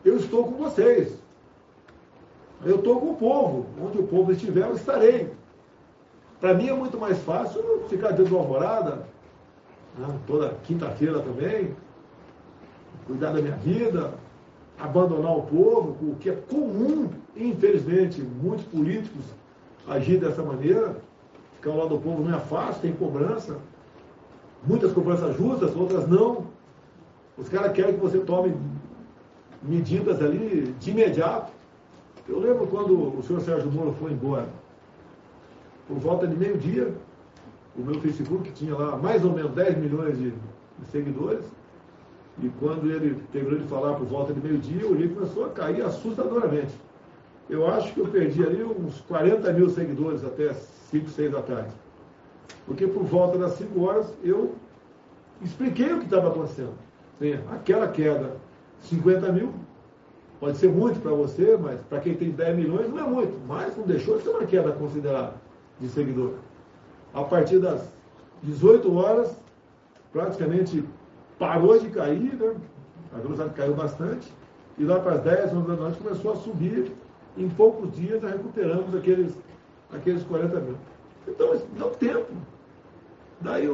Eu estou com vocês. Eu estou com o povo. Onde o povo estiver, eu estarei. Para mim é muito mais fácil ficar dentro de uma alvorada, né? toda quinta-feira também, cuidar da minha vida, abandonar o povo, o que é comum, infelizmente, muitos políticos agir dessa maneira. Ficar ao lado do povo não é fácil, tem cobrança. Muitas cobranças justas, outras não. Os caras querem que você tome medidas ali de imediato. Eu lembro quando o senhor Sérgio Moro foi embora, por volta de meio-dia, o meu Facebook tinha lá mais ou menos 10 milhões de, seguidores, e quando ele terminou de falar por volta de meio-dia, o livro começou a cair assustadoramente. Eu acho que eu perdi ali uns 40 mil seguidores até 5, 6 da tarde. Porque por volta das 5 horas eu expliquei o que estava acontecendo. Sim, aquela queda, 50 mil, pode ser muito para você, mas para quem tem 10 milhões não é muito. Mas não deixou de ser uma queda considerável de seguidor. A partir das 18 horas, praticamente parou de cair, né? a velocidade caiu bastante, e lá para as 10, 11 da noite começou a subir. Em poucos dias já recuperamos aqueles, aqueles 40 mil. Então, dá um tempo. Daí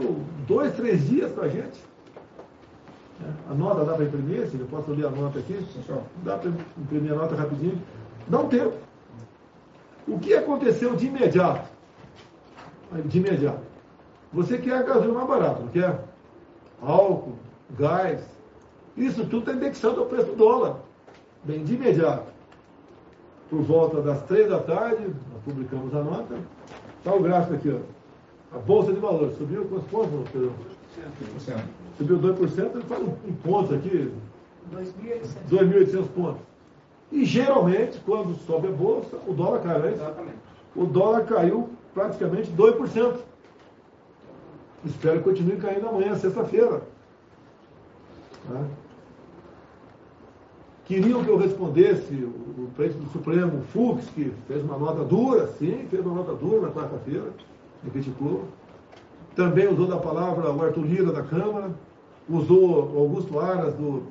dois, três dias para a gente. A nota dá para imprimir, se eu posso ler a nota aqui? Dá para imprimir a nota rapidinho. Dá um tempo. O que aconteceu de imediato? De imediato. Você quer a gasolina mais barata, não quer? Álcool, gás. Isso tudo está indexado ao preço do dólar. Bem, de imediato. Por volta das três da tarde, nós publicamos a nota. Está o gráfico aqui, ó. A Bolsa de Valores subiu quantos pontos, Pedro? 2%. Subiu 2%, ele faz um ponto aqui. 2.800 pontos. E geralmente, quando sobe a bolsa, o dólar cai, é Exatamente. O dólar caiu praticamente 2%. Espero que continue caindo amanhã, sexta-feira. Tá? Queriam que eu respondesse o, o presidente do Supremo, o Fux, que fez uma nota dura, sim, fez uma nota dura na quarta-feira, me criticou. Também usou da palavra o Arthur Lira da Câmara, usou Augusto Aras, do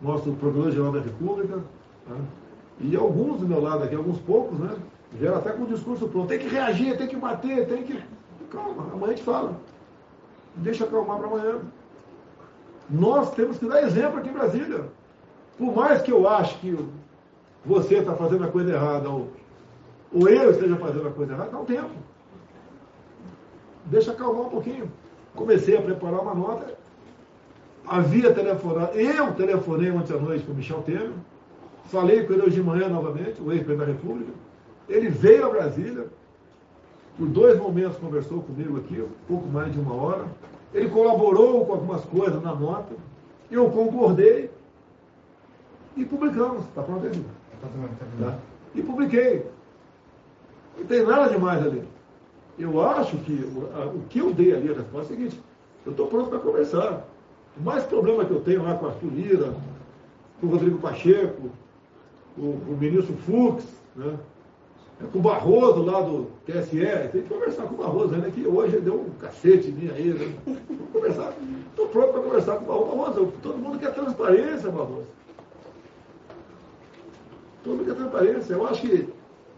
nosso Procurador-Geral da República, né? e alguns do meu lado aqui, alguns poucos, né? Vieram até com o discurso pronto. Tem que reagir, tem que bater, tem que. Calma, amanhã a gente fala. Deixa acalmar para amanhã. Nós temos que dar exemplo aqui em Brasília. Por mais que eu ache que você está fazendo a coisa errada, ou, ou eu esteja fazendo a coisa errada, dá um tempo. Deixa acalmar um pouquinho. Comecei a preparar uma nota. Havia telefonado. Eu telefonei ontem à noite para o Michel Temer. Falei com ele hoje de manhã novamente, o ex-presidente da República. Ele veio a Brasília. Por dois momentos conversou comigo aqui, um pouco mais de uma hora. Ele colaborou com algumas coisas na nota. Eu concordei e publicamos. Está pronto aí? Tá? E publiquei. Não tem nada demais ali. Eu acho que o, o que eu dei ali, a resposta é a seguinte: eu estou pronto para conversar. O mais problema que eu tenho lá com a Arthur Lira, com o Rodrigo Pacheco, o, o ministro Fux, né? É com o Barroso lá do TSE, tem que conversar com o Barroso, né? Que hoje deu um cacete mim aí, né? Conversar. Estou pronto para conversar com o Barroso. Barroso, todo mundo quer transparência, Barroso. Todo mundo quer transparência. Eu acho que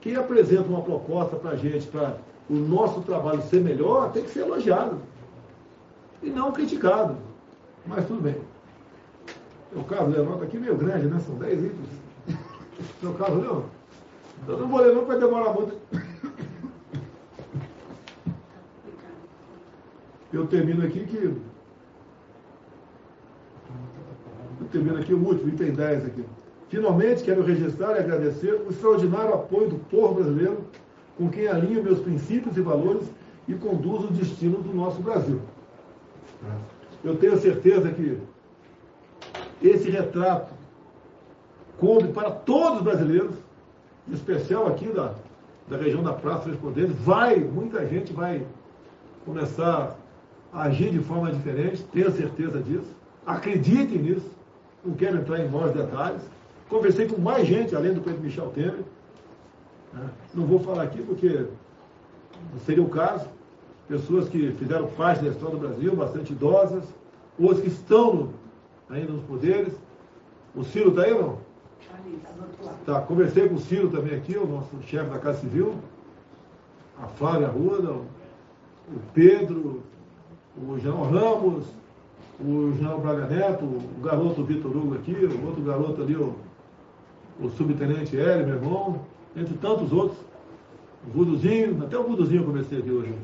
quem apresenta uma proposta para a gente, para o nosso trabalho ser melhor, tem que ser elogiado. E não criticado. Mas tudo bem. O caso nota aqui é meio grande, né? São 10 itens. Seu caso, não? Eu não vou ler não, vai demorar muito. Eu termino aqui que. Eu termino aqui o último, item 10 aqui. Finalmente, quero registrar e agradecer o extraordinário apoio do povo brasileiro, com quem alinho meus princípios e valores e conduzo o destino do nosso Brasil. Eu tenho certeza que esse retrato coube para todos os brasileiros, em especial aqui da, da região da Praça dos Poderes. Vai, muita gente vai começar a agir de forma diferente, tenho certeza disso. Acreditem nisso, não quero entrar em maiores detalhes. Conversei com mais gente, além do presidente Michel Temer. Né? Não vou falar aqui porque não seria o caso. Pessoas que fizeram parte da história do Brasil, bastante idosas, outros que estão no, ainda nos poderes. O Ciro está aí ou não? Tá, conversei com o Ciro também aqui, o nosso chefe da Casa Civil, a Flávia Ruda, o Pedro, o João Ramos, o João Braga Neto, o garoto Vitor Hugo aqui, o outro garoto ali, o o subtenente Hélio, meu irmão, entre tantos outros. O Vuduzinho, até o Vuduzinho eu comecei aqui hoje.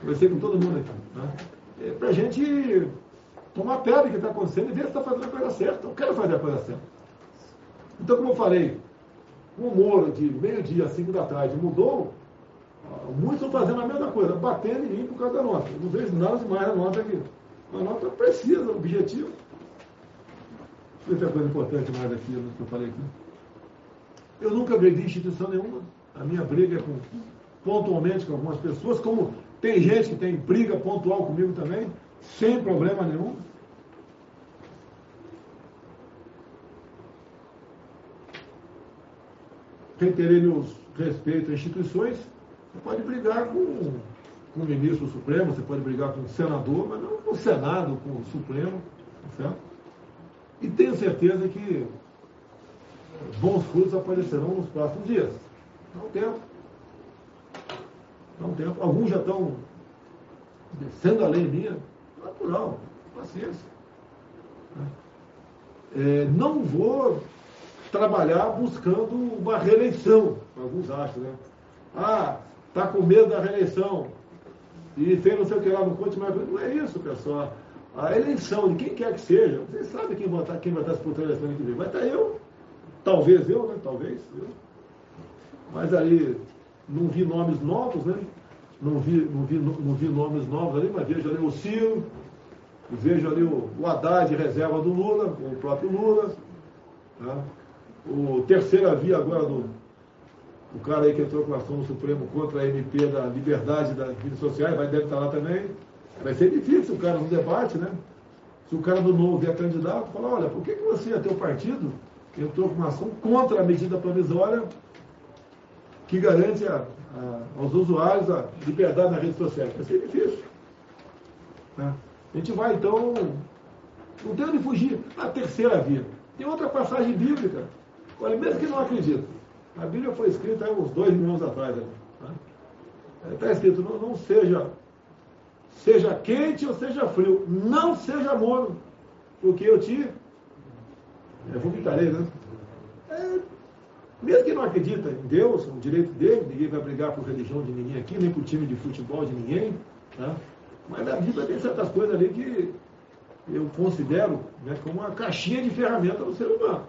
Conversei com todo mundo aqui. Né? É pra gente tomar pé do que está acontecendo e ver se está fazendo a coisa certa. Eu quero fazer a coisa certa. Então, como eu falei, o humor de meio-dia a cinco da tarde mudou, muitos estão fazendo a mesma coisa, batendo em mim por causa da nota. Eu não vejo nada demais na nota aqui. A nota precisa, objetivo. Deixa eu ver coisa importante mais aqui que eu falei aqui. Eu nunca agredi instituição nenhuma. A minha briga é com, pontualmente com algumas pessoas, como tem gente que tem briga pontual comigo também, sem problema nenhum. Reiterei meus respeitos a instituições. Você pode brigar com, com o ministro Supremo, você pode brigar com o senador, mas não com o Senado, com o Supremo, tá certo? E tenho certeza que bons frutos aparecerão nos próximos dias. Um tempo. Dá um tempo. Alguns já estão descendo a lei minha. Natural, paciência. É, não vou trabalhar buscando uma reeleição. Alguns acham, né? Ah, está com medo da reeleição. E fez não sei o que lá, não conte mais. Não é isso, pessoal. A eleição de quem quer que seja, vocês sabem quem vai estar, quem vai estar disputando a eleição que vem. Vai estar eu, talvez eu, né? Talvez eu. Mas aí não vi nomes novos, né? Não vi, não vi, não vi nomes novos ali, mas vejo ali o Ciro, vejo ali o, o Haddad reserva do Lula, o próprio Lula. Tá? O terceira via agora do o cara aí que entrou com ação no Supremo contra a MP da liberdade das redes sociais, vai deve estar lá também. Vai ser difícil o cara no debate, né? Se o cara do novo vier candidato, falar, olha, por que, que você, teu partido, entrou com uma ação contra a medida provisória que garante a, a, aos usuários a liberdade nas redes sociais? Vai ser difícil. Né? A gente vai, então, não tem onde fugir. A terceira via. Tem outra passagem bíblica. Olha, mesmo que não acredito, a Bíblia foi escrita há uns dois mil anos atrás. Está né? Tá escrito, não, não, seja, seja quente ou seja frio, não seja morno, porque eu te eu vomitarei, né? É, mesmo que não acredita em Deus, o direito dele, ninguém vai brigar por religião de ninguém aqui, nem por time de futebol de ninguém, tá? mas a Bíblia tem certas coisas ali que eu considero né, como uma caixinha de ferramenta do ser humano.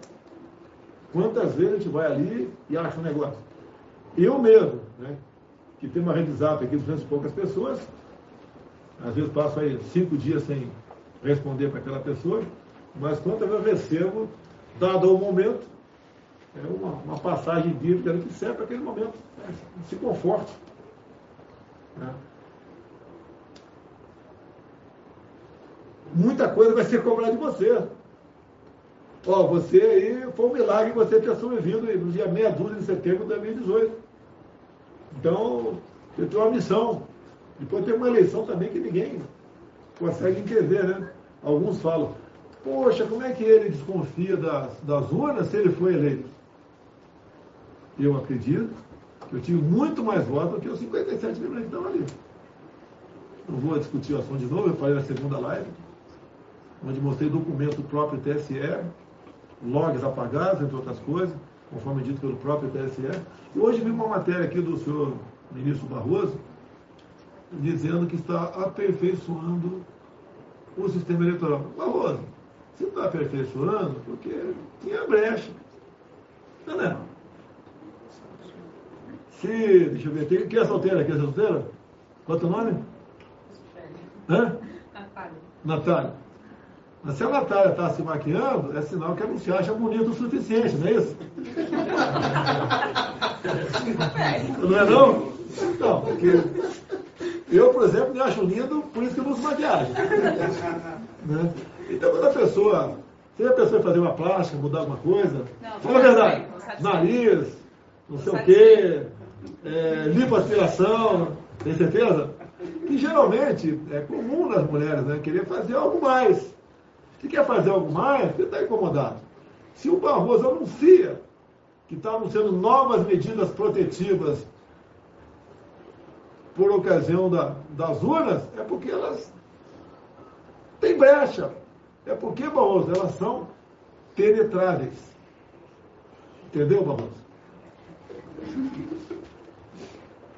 Quantas vezes a gente vai ali e acha um negócio? Eu mesmo, né, que tem uma rede zap aqui de 200 e poucas pessoas, às vezes passo aí cinco dias sem responder para aquela pessoa, mas quantas vezes eu recebo, dado o momento, é uma, uma passagem bíblica que serve para aquele momento, né, se conforte. Né? Muita coisa vai ser cobrada de você. Ó, você aí, foi um milagre você ter sobrevivido no dia meia dúzia de setembro de 2018. Então, você tem uma missão. Depois tem uma eleição também que ninguém consegue entender, né? Alguns falam, poxa, como é que ele desconfia das, das urnas se ele foi eleito? Eu acredito que eu tive muito mais votos do que os 57 mil que estão ali. Não vou discutir o assunto de novo, eu falei na segunda live, onde mostrei documento próprio TSE, logs apagados, entre outras coisas, conforme dito pelo próprio TSE. E hoje vi uma matéria aqui do senhor ministro Barroso, dizendo que está aperfeiçoando o sistema eleitoral. Barroso, você está aperfeiçoando porque tinha brecha. Não, é? Se, deixa eu ver, tem, quem é solteira? Quem é solteira? Quanto o nome? Hã? Natália. Natália. Mas se a Natália está se maquiando, é sinal que ela não se acha bonita o suficiente, não é isso? não é não? Não, porque eu, por exemplo, me acho lindo, por isso que eu uso maquiagem. Né? Então, quando a pessoa, se a pessoa fazer uma plástica, mudar alguma coisa, não, fala a verdade, nariz, não sei o quê, é, lipoaspiração, tem certeza? Que geralmente é comum nas mulheres né, querer fazer algo mais. Se quer fazer algo mais, você está incomodado. Se o Barroso anuncia que está anunciando novas medidas protetivas por ocasião da, das urnas, é porque elas têm brecha. É porque, Barroso, elas são penetráveis. Entendeu, Barroso?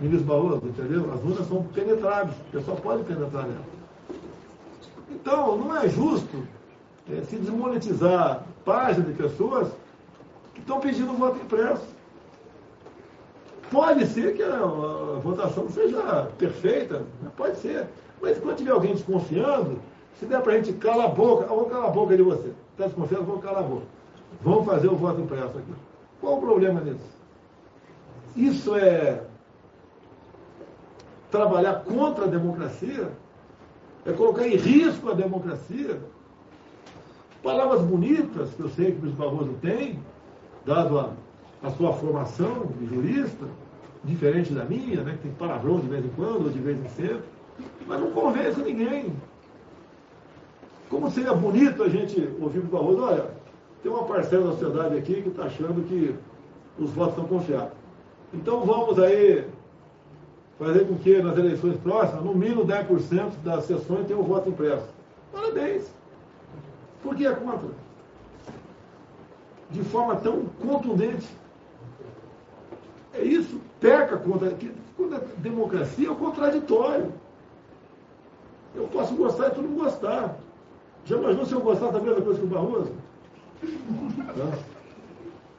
Ministro Barroso, entendeu? As urnas são penetráveis. O pessoal pode penetrar nela. Então, não é justo é, se desmonetizar páginas de pessoas que estão pedindo voto impresso. Pode ser que a, a votação seja perfeita, né? pode ser. Mas quando tiver alguém desconfiando, se der para a gente calar a boca, eu vou calar a boca de você. Está desconfiando, vou calar a boca. Vamos fazer o voto impresso aqui. Qual o problema nisso? Isso é trabalhar contra a democracia? É colocar em risco a democracia? Palavras bonitas, que eu sei que o Luiz Barroso tem, dado a, a sua formação de jurista, diferente da minha, né, que tem palavrão de vez em quando, ou de vez em sempre, mas não convence ninguém. Como seria bonito a gente ouvir o Barroso, olha, tem uma parcela da sociedade aqui que está achando que os votos são confiáveis. Então vamos aí fazer com que nas eleições próximas, no mínimo 10% das sessões tenham o voto impresso. Parabéns. Por que é contra? De forma tão contundente. É isso, peca contra. Quando a democracia é o contraditório. Eu posso gostar e tu não gostar. Já imaginou se eu gostasse da mesma coisa que o Barroso?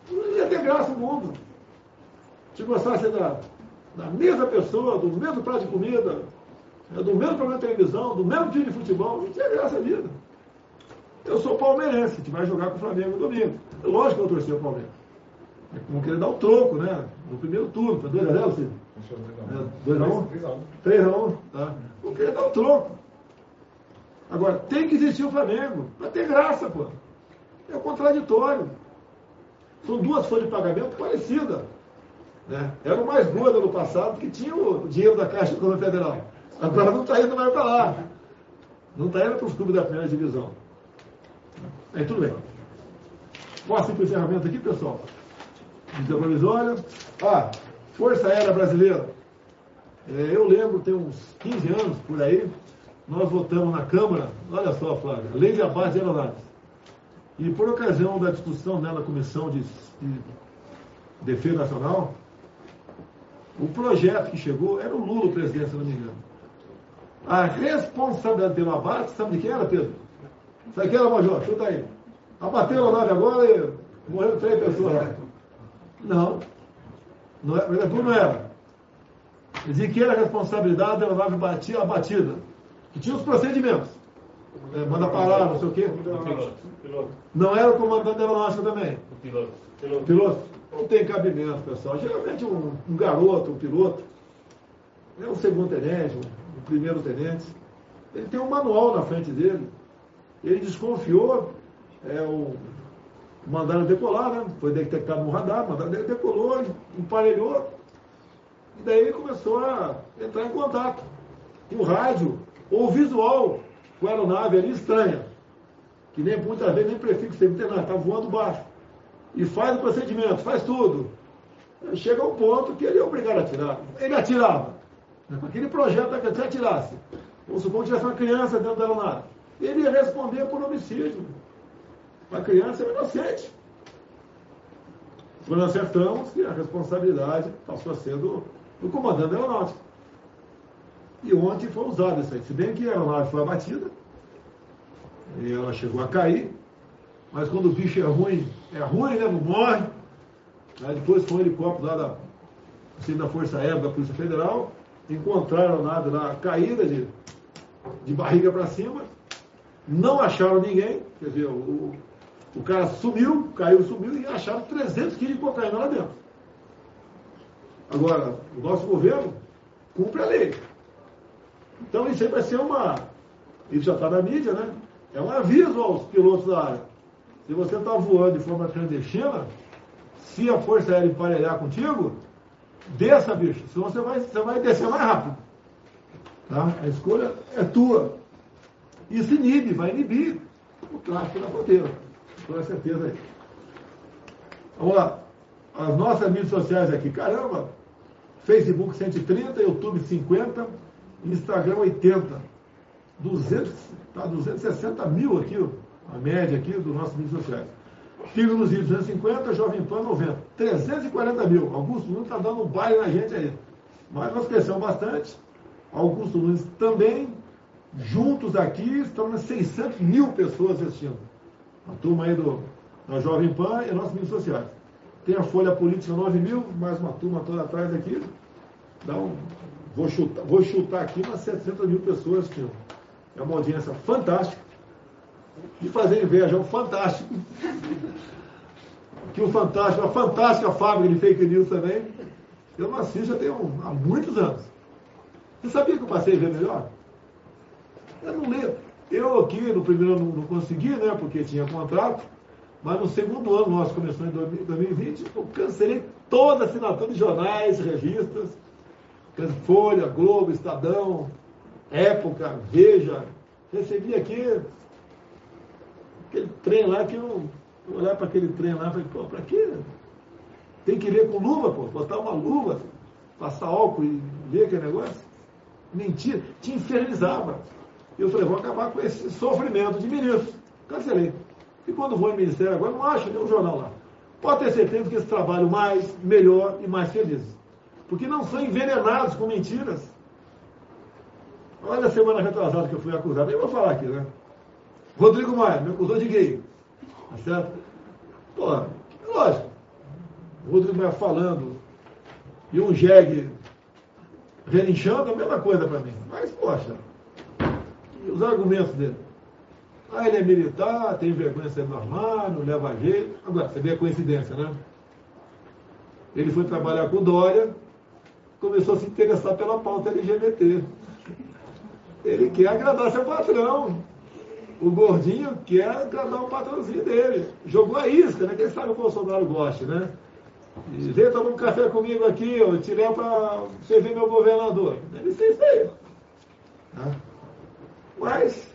Não ia ter graça o mundo. Se gostasse da, da mesma pessoa, do mesmo prato de comida, né, do mesmo programa de televisão, do mesmo time de futebol, não tinha graça a vida. Eu sou palmeirense, que vai jogar com o Flamengo no domingo. Lógico que eu torci o Palmeiras. É como querer dar o troco, né? No primeiro turno, foi 2x0, Cid? 2x1? 3x1, tá? Vou querer dar o troco. Agora, tem que existir o Flamengo, para ter graça, pô. É contraditório. São duas folhas de pagamento parecidas. Né? Era o mais gordo no passado, que tinha o dinheiro da Caixa Econômica Federal. Agora não está indo mais para lá. Não está indo para os clubes da primeira divisão. Aí tudo bem. Posso ir para encerramento aqui, pessoal? Medida provisória. Ah, Força Aérea Brasileira. É, eu lembro, tem uns 15 anos por aí, nós votamos na Câmara, olha só, Flávio, a lei de abate de aeronaves. E por ocasião da discussão né, na Comissão de, de Defesa Nacional, o projeto que chegou era o Lula o presidente, se não me engano. A responsabilidade pelo abate, sabe de quem era, Pedro? Sabe quem era, Major? Chuta aí. Abateu a nave agora e morreram três pessoas lá. Não. Não era, não era. Dizia que era a responsabilidade da nave batia, abatida. Que tinha os procedimentos. É, manda parar, não sei o quê. Não era o comandante da aeronáutica também. O piloto. piloto. Não tem cabimento, pessoal. Geralmente um, um garoto, um piloto, é um segundo tenente, um, um primeiro tenente, ele tem um manual na frente dele. Ele desconfiou, é, o, mandaram decolar, né? Foi detectado no radar, mandaram decolou, emparelhou, e daí ele começou a entrar em contato. E o rádio, ou o visual com a aeronave ali estranha, que nem muitas vezes nem prefixo tem nada, está voando baixo. E faz o procedimento, faz tudo. Chega um ponto que ele é obrigado a atirar. Ele atirava. Aquele projeto que até atirasse. Vamos supor que tivesse uma criança dentro da aeronave. Ele ia responder por homicídio. A criança é inocente. Quando acertamos que a responsabilidade passou a ser do, do comandante da aeronáutica. E ontem foi usado isso aí. Se bem que a aeronave foi abatida, e ela chegou a cair, mas quando o bicho é ruim, é ruim, né? Não morre. Aí depois foi um helicóptero lá da, assim, da Força Aérea da Polícia Federal, encontraram a aeronave lá caída de, de barriga para cima, não acharam ninguém, quer dizer, o, o cara sumiu, caiu, sumiu e acharam 300 quilos de cocaína lá dentro. Agora, o nosso governo cumpre a lei. Então isso aí vai ser uma. Isso já está na mídia, né? É um aviso aos pilotos da área. Se você está voando de forma clandestina, se a Força Aérea emparelhar contigo, desça, bicho. Senão você vai, você vai descer mais rápido. Tá? A escolha é tua. Isso inibe, vai inibir o tráfego na fronteira. Com certeza aí. Vamos lá. As nossas mídias sociais aqui, caramba, Facebook 130, YouTube 50, Instagram 80. 200, tá, 260 mil aqui, a média aqui dos nossos mídias sociais. Filho nos Rio 250, Jovem Pan 90. 340 mil. Augusto Nunes está dando um baile na gente aí. Mas nós crescemos bastante. Augusto Nunes também. Juntos aqui, estamos 600 mil pessoas assistindo. A turma aí do, da Jovem Pan e nossos mídias sociais. Tem a Folha Política 9 mil, mais uma turma toda atrás aqui. Dá um, vou, chutar, vou chutar aqui umas 700 mil pessoas assistindo. É uma audiência fantástica. E fazer inveja é um fantástico. que o Fantástico, uma fantástica fábrica de fake news também. Eu não assisto já tenho há muitos anos. Você sabia que eu passei a ver melhor? Eu não lembro. Eu aqui no primeiro ano não consegui, né? Porque tinha contrato. Mas no segundo ano, nós começamos em 2020, eu cancelei toda a assinatura de jornais, revistas, Folha, Globo, Estadão, Época, Veja. Recebi aqui aquele trem lá que eu Eu olhar para aquele trem lá e falei, pô, para quê? Tem que ler com luva, pô, botar uma luva, passar álcool e ler aquele negócio. Mentira, te infernizava. Eu falei, vou acabar com esse sofrimento de ministro. Cancelei. E quando vou em ministério agora, não acho nenhum jornal lá. Pode ter certeza que esse trabalho mais, melhor e mais feliz. Porque não são envenenados com mentiras. Olha a semana retrasada que eu fui acusado. Eu vou falar aqui, né? Rodrigo Maia me acusou de gay. Tá certo? Pô, lógico. O Rodrigo Maia falando e um jegue relinchando, é a mesma coisa para mim. Mas, poxa, os argumentos dele. Ah, ele é militar, tem vergonha de ser normal, não leva jeito. Agora, você vê a coincidência, né? Ele foi trabalhar com Dória, começou a se interessar pela pauta LGBT. Ele quer agradar seu patrão. O gordinho quer agradar o patrãozinho dele. Jogou a isca, né? Quem sabe o Bolsonaro goste, né? Vem tomar um café comigo aqui, eu te levo para servir meu governador. Ele isso aí. Né? Mas,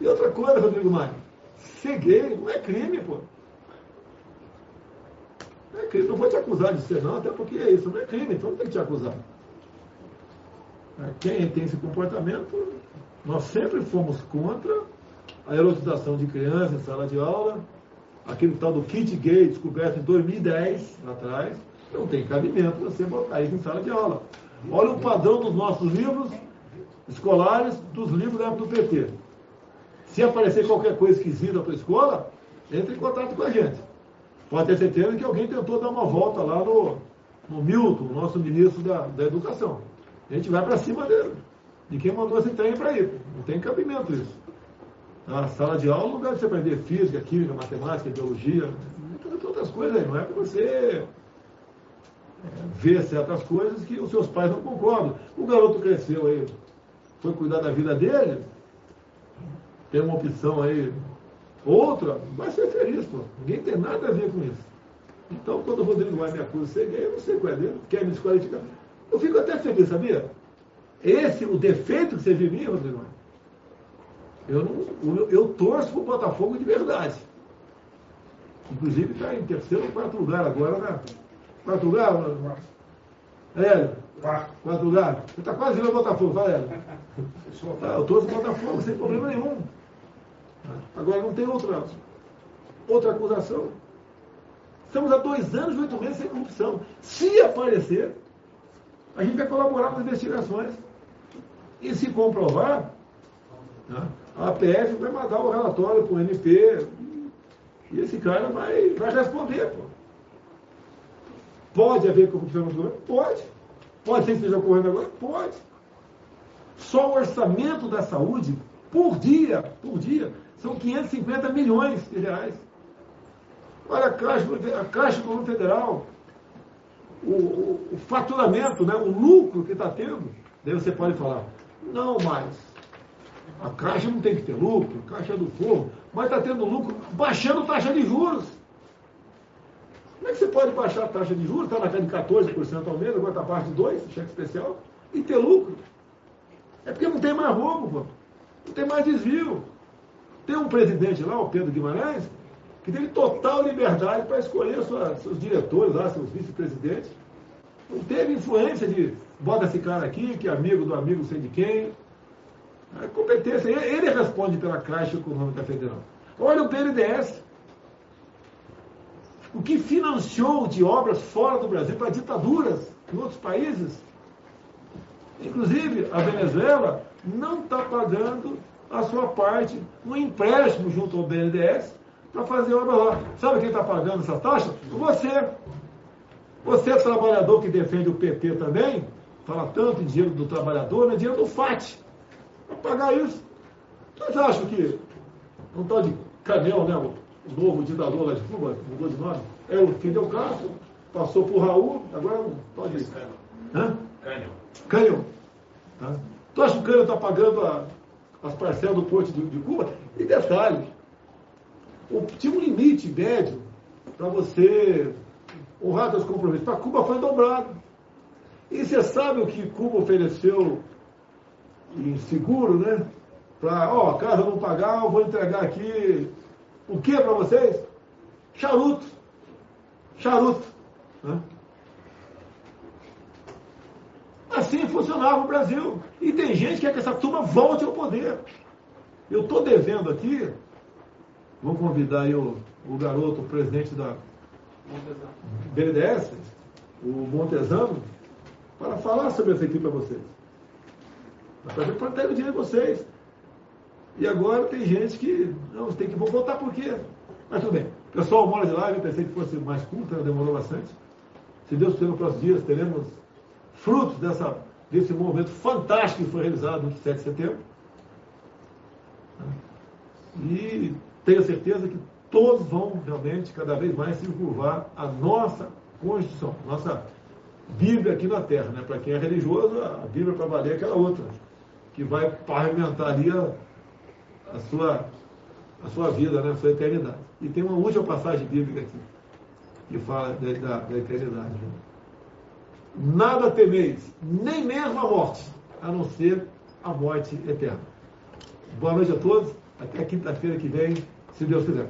e outra coisa, Rodrigo Maia, ser gay não é crime, pô. Não é crime, não vou te acusar de ser não, até porque é isso, não é crime, então não tem que te acusar. É, quem tem esse comportamento, nós sempre fomos contra a erotização de crianças em sala de aula, aquele tal do kit gay descoberto em 2010, lá atrás, não tem cabimento você botar isso em sala de aula. Olha o padrão dos nossos livros escolares, dos livros da época do PT. Se aparecer qualquer coisa esquisita na tua escola, entre em contato com a gente. Pode ter certeza que alguém tentou dar uma volta lá no, no Milton, nosso ministro da, da Educação. A gente vai para cima dele. Quem mandou esse trem para ir. Não tem cabimento isso. A sala de aula é lugar de você aprender física, química, matemática, biologia, muitas outras coisas aí. Não é para você é, ver certas coisas que os seus pais não concordam. O garoto cresceu aí, foi cuidar da vida dele, tem uma opção aí, outra, vai ser feliz, pô. Ninguém tem nada a ver com isso. Então, quando o Rodrigo vai me acusar de ser eu não sei qual é dele, quer me desqualificar. Eu fico até feliz, sabia? Esse, o defeito que você viu em mim, Rodrigo, eu, não, eu, eu torço para o Botafogo de verdade. Inclusive está em terceiro ou quarto lugar agora, né? Quarto lugar? É, quarto. quarto lugar. Você está quase virando Botafogo, vai, Hélio. Ah, eu torço para o Botafogo sem problema nenhum. Agora não tem outra, outra acusação. Estamos há dois anos e oito meses sem corrupção. Se aparecer, a gente vai colaborar com as investigações. E se comprovar, né, a APF vai mandar o relatório para o MP e esse cara vai, vai responder. Pô. Pode haver corrupção no governo? Pode. Pode ser que esteja ocorrendo agora? Pode. Só o orçamento da saúde, por dia, por dia, são 550 milhões de reais. Olha a Caixa, a Caixa Econômica Federal, o, o, o, faturamento, né, o lucro que está tendo. Daí você pode falar, não mais. A Caixa não tem que ter lucro, a Caixa é do povo, mas está tendo lucro baixando taxa de juros. Como é que você pode baixar a taxa de juros? Está na casa de 14% ao mês, agora está abaixo de 2%, cheque especial, e ter lucro? É porque não tem mais roubo, pô. não tem mais desvio. Tem um presidente lá, o Pedro Guimarães, que teve total liberdade para escolher sua, seus diretores lá, seus vice-presidentes. Teve influência de bota esse cara aqui, que é amigo do amigo sei de quem. A competência, ele responde pela Caixa Econômica Federal. Olha o BNDES. O que financiou de obras fora do Brasil para ditaduras em outros países. Inclusive, a Venezuela não está pagando a sua parte no empréstimo junto ao BNDES para fazer obra lá. Sabe quem está pagando essa taxa? Você. Você, trabalhador que defende o PT também, fala tanto em dinheiro do trabalhador, é dinheiro do FAT. Para pagar isso. Vocês acham que um tal de Canel, né, o novo ditador lá de Cuba, mudou de nome, é o Fidel Castro, passou por Raul, agora é um tal de... Hã? Canel. Canel. Tá? Tu acha que o Canel está pagando a, as parcelas do porto de, de Cuba? E detalhe, tinha um limite médio para você honrar seus compromissos. Para Cuba foi dobrado. E você sabe o que Cuba ofereceu em seguro, né? Para, ó, caso eu não pagar, eu vou entregar aqui o que para vocês? charuto. Charuto. Né? Assim funcionava o Brasil. E tem gente que quer que essa turma volte ao poder. Eu estou devendo aqui, vou convidar aí o, o garoto, o presidente da BNDES, o Montesano, para falar sobre isso aqui para vocês. Para plantar o dinheiro de vocês. E agora tem gente que não tem que vou votar por quê? Mas tudo bem. Pessoal, uma hora de live, pensei que fosse mais curta, demorou bastante. Se Deus quiser, nos próximos dias teremos frutos dessa, desse movimento fantástico que foi realizado no 7 de setembro. E tenho certeza que todos vão realmente cada vez mais se curvar a nossa Constituição, nossa Bíblia aqui na Terra. Né? Para quem é religioso, a Bíblia para valer é aquela outra, que vai pavimentar ali a, a, sua, a sua vida, né? a sua eternidade. E tem uma última passagem bíblica aqui, que fala da, da, da eternidade. Né? Nada temeis, nem mesmo a morte, a não ser a morte eterna. Boa noite a todos. Até quinta-feira que vem, se Deus quiser.